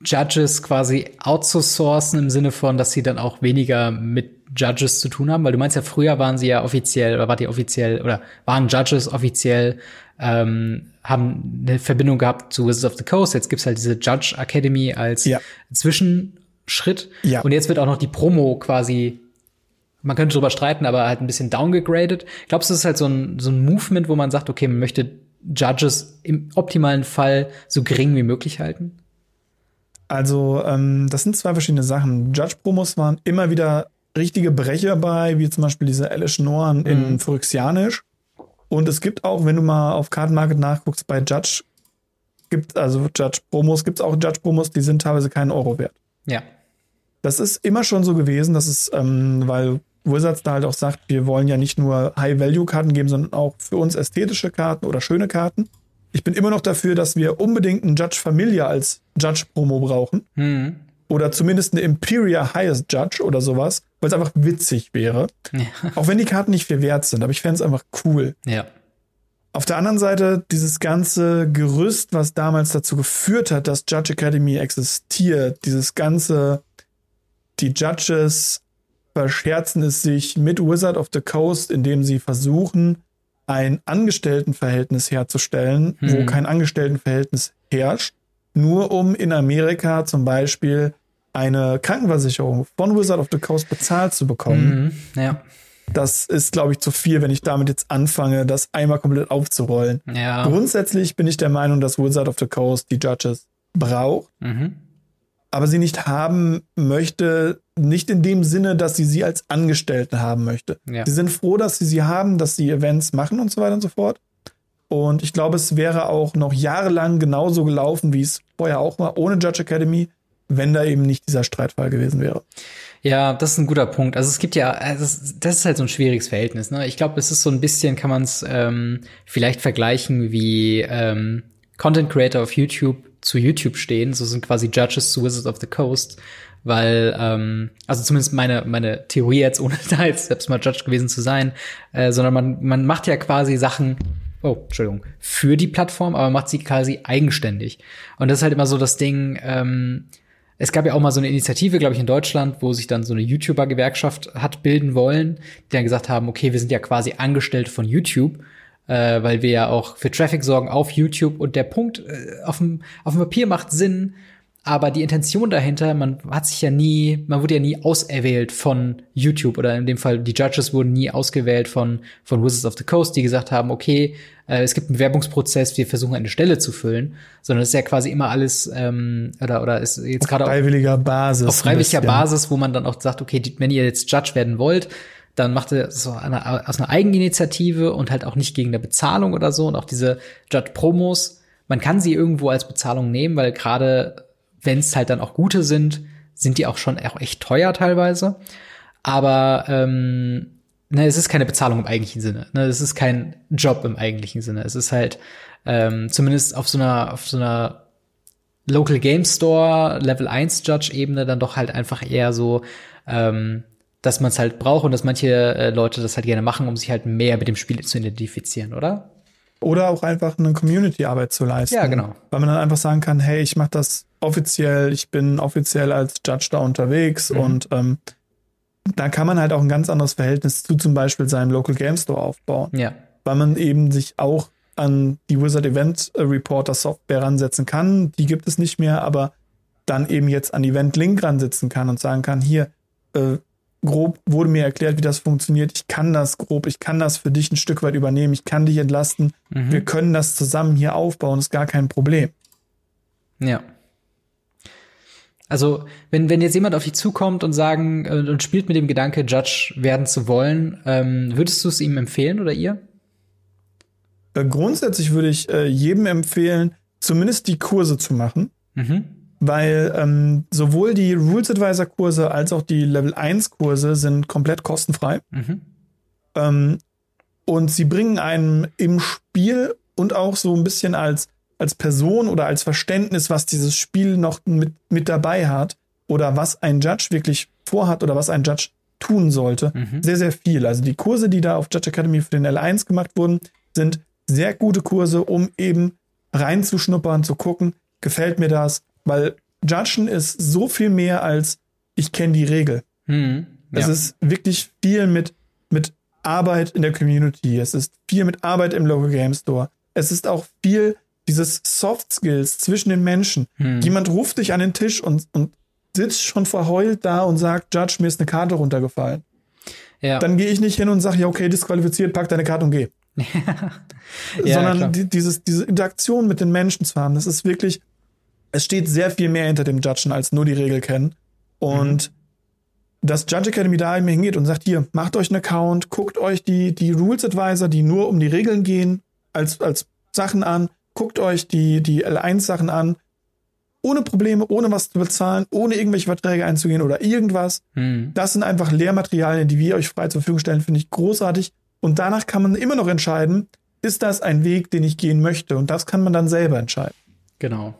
Judges quasi outzusourcen im Sinne von, dass sie dann auch weniger mit Judges zu tun haben? Weil du meinst ja, früher waren sie ja offiziell, oder wart ihr offiziell, oder waren Judges offiziell, ähm, haben eine Verbindung gehabt zu Wizards of the Coast. Jetzt gibt's halt diese Judge Academy als ja. Zwischenschritt. Ja. Und jetzt wird auch noch die Promo quasi man könnte drüber streiten, aber halt ein bisschen downgegradet. Glaubst du, es ist halt so ein, so ein Movement, wo man sagt, okay, man möchte Judges im optimalen Fall so gering wie möglich halten? Also, ähm, das sind zwei verschiedene Sachen. Judge-Promos waren immer wieder richtige Brecher bei, wie zum Beispiel diese Alice Noren in mhm. Phyrexianisch. Und es gibt auch, wenn du mal auf Kartenmarket nachguckst, bei Judge gibt also Judge-Promos, gibt es auch Judge-Promos, die sind teilweise keinen Euro wert. Ja. Das ist immer schon so gewesen, dass es, ähm, weil Wizards da halt auch sagt, wir wollen ja nicht nur High-Value-Karten geben, sondern auch für uns ästhetische Karten oder schöne Karten. Ich bin immer noch dafür, dass wir unbedingt einen Judge Familia als Judge-Promo brauchen. Mhm. Oder zumindest eine Imperial Highest Judge oder sowas, weil es einfach witzig wäre. Ja. Auch wenn die Karten nicht viel wert sind, aber ich fände es einfach cool. Ja. Auf der anderen Seite, dieses ganze Gerüst, was damals dazu geführt hat, dass Judge Academy existiert, dieses ganze, die Judges verscherzen es sich mit Wizard of the Coast, indem sie versuchen, ein Angestelltenverhältnis herzustellen, hm. wo kein Angestelltenverhältnis herrscht, nur um in Amerika zum Beispiel eine Krankenversicherung von Wizard of the Coast bezahlt zu bekommen. Mhm, ja. Das ist, glaube ich, zu viel, wenn ich damit jetzt anfange, das einmal komplett aufzurollen. Ja. Grundsätzlich bin ich der Meinung, dass Wizard of the Coast die Judges braucht. Mhm aber sie nicht haben möchte, nicht in dem Sinne, dass sie sie als Angestellten haben möchte. Ja. Sie sind froh, dass sie sie haben, dass sie Events machen und so weiter und so fort. Und ich glaube, es wäre auch noch jahrelang genauso gelaufen, wie es vorher auch war, ohne Judge Academy, wenn da eben nicht dieser Streitfall gewesen wäre. Ja, das ist ein guter Punkt. Also es gibt ja, also das ist halt so ein schwieriges Verhältnis. Ne? Ich glaube, es ist so ein bisschen, kann man es ähm, vielleicht vergleichen wie ähm, Content Creator auf YouTube zu YouTube stehen. So sind quasi Judges zu Wizards of the Coast. Weil, ähm, also zumindest meine, meine Theorie jetzt, ohne da jetzt selbst mal Judge gewesen zu sein, äh, sondern man, man macht ja quasi Sachen, oh, Entschuldigung, für die Plattform, aber macht sie quasi eigenständig. Und das ist halt immer so das Ding, ähm, es gab ja auch mal so eine Initiative, glaube ich, in Deutschland, wo sich dann so eine YouTuber-Gewerkschaft hat bilden wollen, die dann gesagt haben, okay, wir sind ja quasi angestellt von YouTube äh, weil wir ja auch für Traffic sorgen auf YouTube. Und der Punkt äh, auf, dem, auf dem Papier macht Sinn, aber die Intention dahinter, man hat sich ja nie, man wurde ja nie auserwählt von YouTube. Oder in dem Fall die Judges wurden nie ausgewählt von von Wizards of the Coast, die gesagt haben, okay, äh, es gibt einen Werbungsprozess, wir versuchen eine Stelle zu füllen, sondern es ist ja quasi immer alles ähm, oder oder ist jetzt gerade auf freiwilliger Basis auf freiwilliger Basis, wo man dann auch sagt, okay, die, wenn ihr jetzt Judge werden wollt, dann macht er so eine, aus einer Eigeninitiative und halt auch nicht gegen eine Bezahlung oder so. Und auch diese Judge-Promos, man kann sie irgendwo als Bezahlung nehmen, weil gerade wenn es halt dann auch gute sind, sind die auch schon auch echt teuer teilweise. Aber ähm, ne, es ist keine Bezahlung im eigentlichen Sinne. Ne, es ist kein Job im eigentlichen Sinne. Es ist halt ähm, zumindest auf so einer auf so einer Local Game Store Level 1 Judge Ebene dann doch halt einfach eher so ähm, dass man es halt braucht und dass manche äh, Leute das halt gerne machen, um sich halt mehr mit dem Spiel zu identifizieren, oder? Oder auch einfach eine Community-Arbeit zu leisten. Ja, genau. Weil man dann einfach sagen kann, hey, ich mache das offiziell, ich bin offiziell als Judge da unterwegs mhm. und ähm, da kann man halt auch ein ganz anderes Verhältnis zu zum Beispiel seinem Local Game Store aufbauen. Ja. Weil man eben sich auch an die Wizard Event Reporter Software ransetzen kann. Die gibt es nicht mehr, aber dann eben jetzt an Event Link ransitzen kann und sagen kann, hier, äh, grob wurde mir erklärt, wie das funktioniert. Ich kann das grob, ich kann das für dich ein Stück weit übernehmen, ich kann dich entlasten. Mhm. Wir können das zusammen hier aufbauen, ist gar kein Problem. Ja. Also, wenn, wenn jetzt jemand auf dich zukommt und sagen äh, und spielt mit dem Gedanke, Judge werden zu wollen, ähm, würdest du es ihm empfehlen oder ihr? Äh, grundsätzlich würde ich äh, jedem empfehlen, zumindest die Kurse zu machen. Mhm weil ähm, sowohl die Rules Advisor Kurse als auch die Level 1 Kurse sind komplett kostenfrei. Mhm. Ähm, und sie bringen einem im Spiel und auch so ein bisschen als, als Person oder als Verständnis, was dieses Spiel noch mit, mit dabei hat oder was ein Judge wirklich vorhat oder was ein Judge tun sollte, mhm. sehr, sehr viel. Also die Kurse, die da auf Judge Academy für den L1 gemacht wurden, sind sehr gute Kurse, um eben reinzuschnuppern, zu gucken, gefällt mir das, weil Judgen ist so viel mehr als ich kenne die Regel. Mhm, ja. Es ist wirklich viel mit, mit Arbeit in der Community. Es ist viel mit Arbeit im Local Game Store. Es ist auch viel dieses Soft Skills zwischen den Menschen. Mhm. Jemand ruft dich an den Tisch und, und sitzt schon verheult da und sagt, Judge, mir ist eine Karte runtergefallen. Ja. Dann gehe ich nicht hin und sage, ja, okay, disqualifiziert, pack deine Karte und geh. ja, Sondern die, dieses, diese Interaktion mit den Menschen zu haben, das ist wirklich, es steht sehr viel mehr hinter dem Judgen als nur die Regel kennen. Und mhm. dass Judge Academy da eben hingeht und sagt, hier, macht euch einen Account, guckt euch die, die Rules Advisor, die nur um die Regeln gehen, als, als Sachen an, guckt euch die, die L1 Sachen an, ohne Probleme, ohne was zu bezahlen, ohne irgendwelche Verträge einzugehen oder irgendwas. Mhm. Das sind einfach Lehrmaterialien, die wir euch frei zur Verfügung stellen, finde ich großartig. Und danach kann man immer noch entscheiden, ist das ein Weg, den ich gehen möchte? Und das kann man dann selber entscheiden. Genau.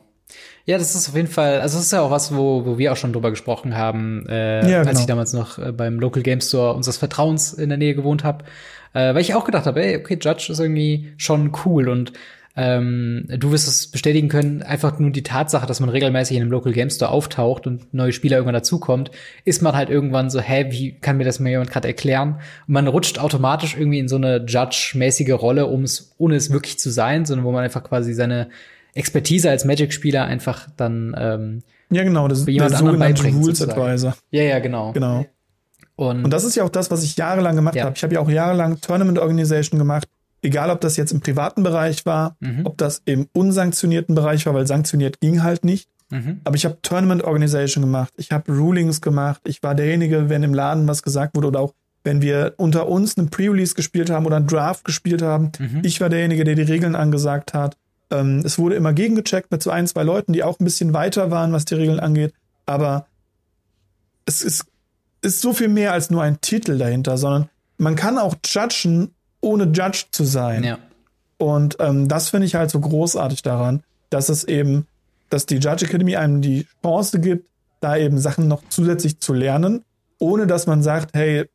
Ja, das ist auf jeden Fall, also das ist ja auch was, wo, wo wir auch schon drüber gesprochen haben, äh, ja, genau. als ich damals noch äh, beim Local Game Store unseres Vertrauens in der Nähe gewohnt habe. Äh, weil ich auch gedacht habe, ey, okay, Judge ist irgendwie schon cool und ähm, du wirst es bestätigen können, einfach nur die Tatsache, dass man regelmäßig in einem Local Game Store auftaucht und neue Spieler irgendwann dazukommt, ist man halt irgendwann so, hä, wie kann mir das mal jemand gerade erklären? Und man rutscht automatisch irgendwie in so eine Judge-mäßige Rolle, um es, ohne es wirklich zu sein, sondern wo man einfach quasi seine Expertise als Magic-Spieler einfach dann ähm, ja genau, das ist jemand der sogenannte Rules Advisor. Ja, ja, genau. Genau. Und, und das ist ja auch das, was ich jahrelang gemacht ja. habe. Ich habe ja auch jahrelang Tournament Organization gemacht, egal ob das jetzt im privaten Bereich war, mhm. ob das im unsanktionierten Bereich war, weil sanktioniert ging halt nicht. Mhm. Aber ich habe Tournament Organization gemacht, ich habe Rulings gemacht, ich war derjenige, wenn im Laden was gesagt wurde oder auch wenn wir unter uns einen Pre-Release gespielt haben oder einen Draft gespielt haben, mhm. ich war derjenige, der die Regeln angesagt hat. Ähm, es wurde immer gegengecheckt mit so ein, zwei Leuten, die auch ein bisschen weiter waren, was die Regeln angeht. Aber es ist, ist so viel mehr als nur ein Titel dahinter, sondern man kann auch judgen, ohne Judge zu sein. Ja. Und ähm, das finde ich halt so großartig daran, dass es eben, dass die Judge Academy einem die Chance gibt, da eben Sachen noch zusätzlich zu lernen, ohne dass man sagt, hey,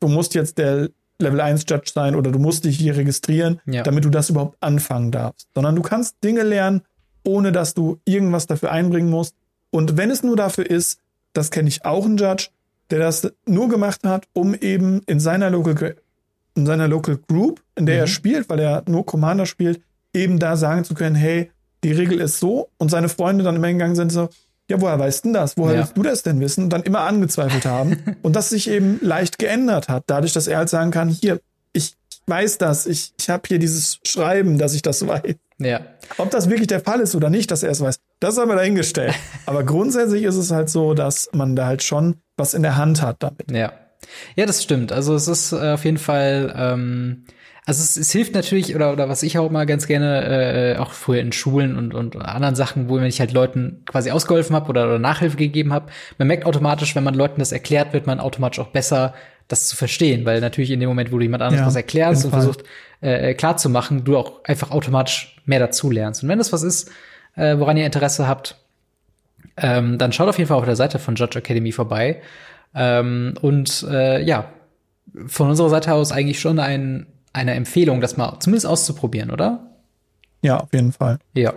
du musst jetzt der Level 1 Judge sein oder du musst dich hier registrieren, ja. damit du das überhaupt anfangen darfst. Sondern du kannst Dinge lernen, ohne dass du irgendwas dafür einbringen musst. Und wenn es nur dafür ist, das kenne ich auch einen Judge, der das nur gemacht hat, um eben in seiner Local, in seiner Local Group, in der mhm. er spielt, weil er nur Commander spielt, eben da sagen zu können, hey, die Regel ist so und seine Freunde dann immer hingegangen sind so, ja, woher weißt denn das? Woher ja. willst du das denn wissen? Und dann immer angezweifelt haben. und das sich eben leicht geändert hat, dadurch, dass er halt sagen kann, hier, ich weiß das, ich, ich habe hier dieses Schreiben, dass ich das weiß. Ja. Ob das wirklich der Fall ist oder nicht, dass er es weiß, das haben wir dahingestellt. Aber grundsätzlich ist es halt so, dass man da halt schon was in der Hand hat damit. Ja. Ja, das stimmt. Also es ist äh, auf jeden Fall ähm, also es, es, hilft natürlich, oder, oder was ich auch mal ganz gerne, äh, auch früher in Schulen und, und anderen Sachen, wo ich halt Leuten quasi ausgeholfen habe oder, oder Nachhilfe gegeben habe, man merkt automatisch, wenn man Leuten das erklärt, wird man automatisch auch besser, das zu verstehen, weil natürlich in dem Moment, wo du jemand anderes ja, was erklärst und Fall. versucht äh, äh, klar zu machen, du auch einfach automatisch mehr dazu lernst. Und wenn das was ist, äh, woran ihr Interesse habt, ähm, dann schaut auf jeden Fall auf der Seite von Judge Academy vorbei. Ähm, und äh, ja, von unserer Seite aus eigentlich schon ein eine Empfehlung, das mal zumindest auszuprobieren, oder? Ja, auf jeden Fall. Ja.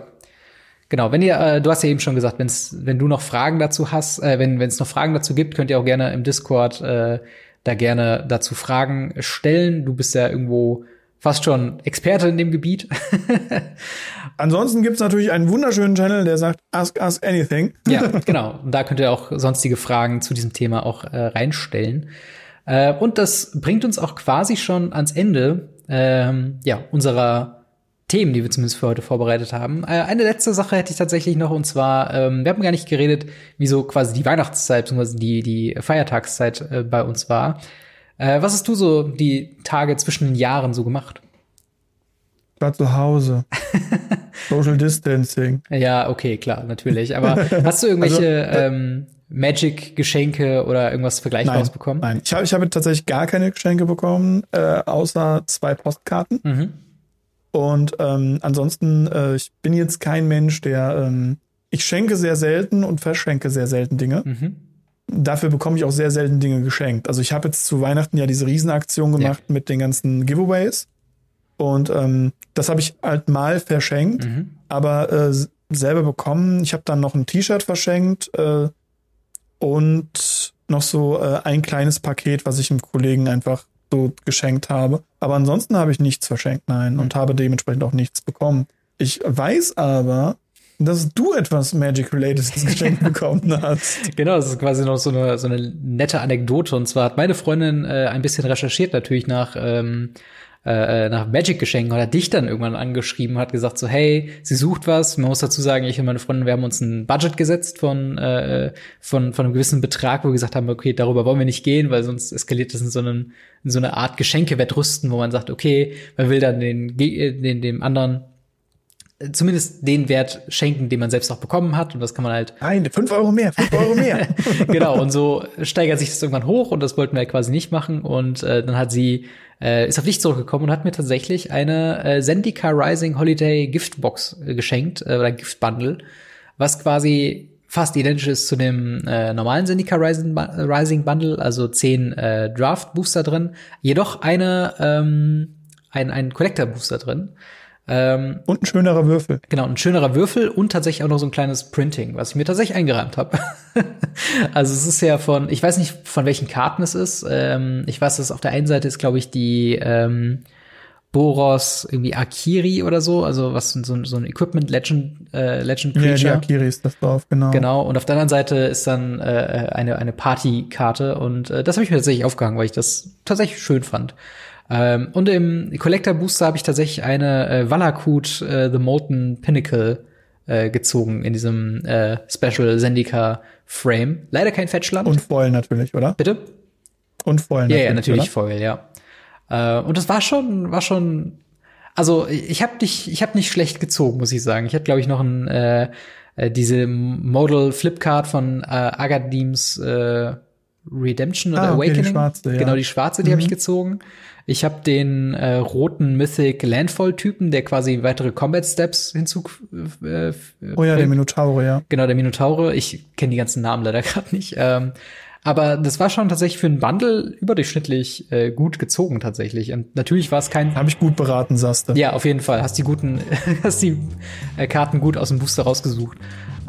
Genau, wenn ihr, äh, du hast ja eben schon gesagt, wenn's, wenn du noch Fragen dazu hast, äh, wenn es noch Fragen dazu gibt, könnt ihr auch gerne im Discord äh, da gerne dazu Fragen stellen. Du bist ja irgendwo fast schon Experte in dem Gebiet. Ansonsten gibt's natürlich einen wunderschönen Channel, der sagt Ask Us Anything. ja, genau. Und da könnt ihr auch sonstige Fragen zu diesem Thema auch äh, reinstellen. Äh, und das bringt uns auch quasi schon ans Ende ähm, ja, unserer Themen, die wir zumindest für heute vorbereitet haben. Äh, eine letzte Sache hätte ich tatsächlich noch, und zwar, ähm, wir haben gar nicht geredet, wie so quasi die Weihnachtszeit bzw. die, die Feiertagszeit äh, bei uns war. Äh, was hast du so die Tage zwischen den Jahren so gemacht? War zu Hause. Social Distancing. Ja, okay, klar, natürlich. Aber hast du irgendwelche also, ähm, Magic-Geschenke oder irgendwas Vergleichbares nein, bekommen? Nein, ich habe ich hab tatsächlich gar keine Geschenke bekommen, äh, außer zwei Postkarten. Mhm. Und ähm, ansonsten, äh, ich bin jetzt kein Mensch, der ähm, ich schenke sehr selten und verschenke sehr selten Dinge. Mhm. Dafür bekomme ich auch sehr selten Dinge geschenkt. Also ich habe jetzt zu Weihnachten ja diese Riesenaktion gemacht ja. mit den ganzen Giveaways. Und ähm, das habe ich halt mal verschenkt, mhm. aber äh, selber bekommen. Ich habe dann noch ein T-Shirt verschenkt äh, und noch so äh, ein kleines Paket, was ich einem Kollegen einfach so geschenkt habe. Aber ansonsten habe ich nichts verschenkt, nein, mhm. und habe dementsprechend auch nichts bekommen. Ich weiß aber, dass du etwas Magic-related geschenkt bekommen hast. Genau, das ist quasi noch so eine, so eine nette Anekdote. Und zwar hat meine Freundin äh, ein bisschen recherchiert natürlich nach ähm, äh, nach Magic-Geschenken hat dich dann irgendwann angeschrieben, hat gesagt so, hey, sie sucht was. Man muss dazu sagen, ich und meine Freundin, wir haben uns ein Budget gesetzt von, äh, von, von einem gewissen Betrag, wo wir gesagt haben, okay, darüber wollen wir nicht gehen, weil sonst eskaliert das in so, einen, in so eine Art Geschenkewettrüsten, wo man sagt, okay, man will dann den, den, dem anderen zumindest den Wert schenken, den man selbst auch bekommen hat. Und das kann man halt. Nein, fünf Euro mehr, fünf Euro mehr. genau, und so steigert sich das irgendwann hoch und das wollten wir halt quasi nicht machen. Und äh, dann hat sie, äh, ist auf dich zurückgekommen und hat mir tatsächlich eine äh, Zendika Rising Holiday Giftbox äh, geschenkt, äh, oder Giftbundle, was quasi fast identisch ist zu dem äh, normalen Zendika Rising, Rising Bundle, also zehn äh, Draft Booster drin, jedoch eine ähm, ein, ein Collector Booster drin. Ähm, und ein schönerer Würfel. Genau, ein schönerer Würfel und tatsächlich auch noch so ein kleines Printing, was ich mir tatsächlich eingereimt habe. also es ist ja von, ich weiß nicht, von welchen Karten es ist. Ähm, ich weiß, dass auf der einen Seite ist, glaube ich, die ähm, Boros irgendwie Akiri oder so, also was so, so ein Equipment Legend äh, Legend Creature. Ja, die Akiri ist das drauf, genau. Genau, und auf der anderen Seite ist dann äh, eine eine Partykarte und äh, das habe ich mir tatsächlich aufgehangen, weil ich das tatsächlich schön fand. Ähm, und im Collector Booster habe ich tatsächlich eine äh, Valakut äh, The Molten Pinnacle äh, gezogen in diesem äh, Special Zendika Frame. Leider kein Fetchland. Und Foil natürlich, oder? Bitte? Und Foil natürlich. Ja, ja, natürlich oder? Foil, ja. Äh, und das war schon, war schon. Also ich habe nicht, ich habe nicht schlecht gezogen, muss ich sagen. Ich hatte, glaube ich, noch ein äh, äh, diese Modal Flipcard von äh, Agadims äh, Redemption oder ah, okay, Awakening. Die schwarze, ja. Genau, die schwarze, die mhm. habe ich gezogen. Ich habe den äh, roten Mythic Landfall-Typen, der quasi weitere Combat Steps hinzu. Äh, oh ja, der Minotaure, ja. Genau, der Minotaure. Ich kenne die ganzen Namen leider gerade nicht. Ähm, aber das war schon tatsächlich für einen Bundle überdurchschnittlich äh, gut gezogen tatsächlich. Und natürlich war es kein. Habe ich gut beraten, sagst du. Ja, auf jeden Fall. Hast die guten, hast die äh, Karten gut aus dem Booster rausgesucht.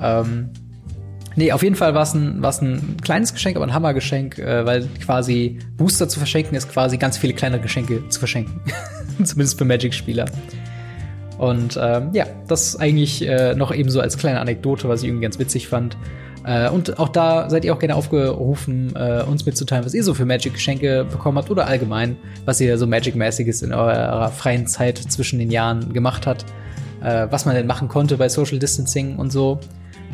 Ähm, Nee, auf jeden Fall war es ein, ein kleines Geschenk, aber ein Hammergeschenk, äh, weil quasi Booster zu verschenken ist quasi ganz viele kleine Geschenke zu verschenken. Zumindest für Magic-Spieler. Und ähm, ja, das eigentlich äh, noch eben so als kleine Anekdote, was ich irgendwie ganz witzig fand. Äh, und auch da seid ihr auch gerne aufgerufen, äh, uns mitzuteilen, was ihr so für Magic-Geschenke bekommen habt oder allgemein, was ihr so Magic-mäßiges in eurer freien Zeit zwischen den Jahren gemacht habt. Äh, was man denn machen konnte bei Social Distancing und so.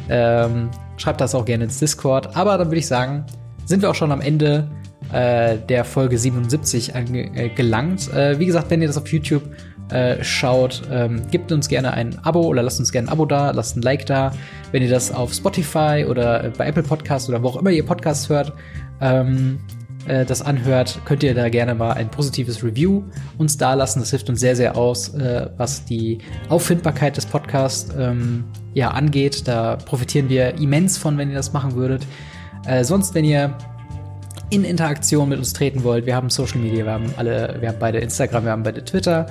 Ähm, schreibt das auch gerne ins Discord. Aber dann würde ich sagen, sind wir auch schon am Ende äh, der Folge 77 angelangt. Äh, wie gesagt, wenn ihr das auf YouTube äh, schaut, ähm, gebt uns gerne ein Abo oder lasst uns gerne ein Abo da, lasst ein Like da. Wenn ihr das auf Spotify oder bei Apple Podcasts oder wo auch immer ihr Podcasts hört, ähm, äh, das anhört, könnt ihr da gerne mal ein positives Review uns da lassen. Das hilft uns sehr, sehr aus, äh, was die Auffindbarkeit des Podcasts ähm, ja, angeht. Da profitieren wir immens von, wenn ihr das machen würdet. Äh, sonst, wenn ihr in Interaktion mit uns treten wollt, wir haben Social Media, wir haben alle, wir haben beide Instagram, wir haben beide Twitter,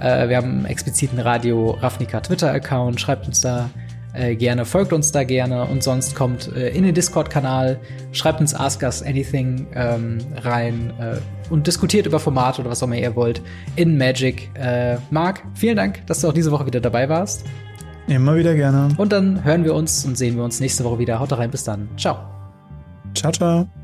äh, wir haben expliziten Radio Ravnica Twitter-Account, schreibt uns da äh, gerne, folgt uns da gerne und sonst kommt äh, in den Discord-Kanal, schreibt uns Ask Us Anything ähm, rein äh, und diskutiert über Formate oder was auch immer ihr wollt in Magic. Äh, Marc, vielen Dank, dass du auch diese Woche wieder dabei warst. Immer wieder gerne. Und dann hören wir uns und sehen wir uns nächste Woche wieder. Haut rein, bis dann. Ciao. Ciao, ciao.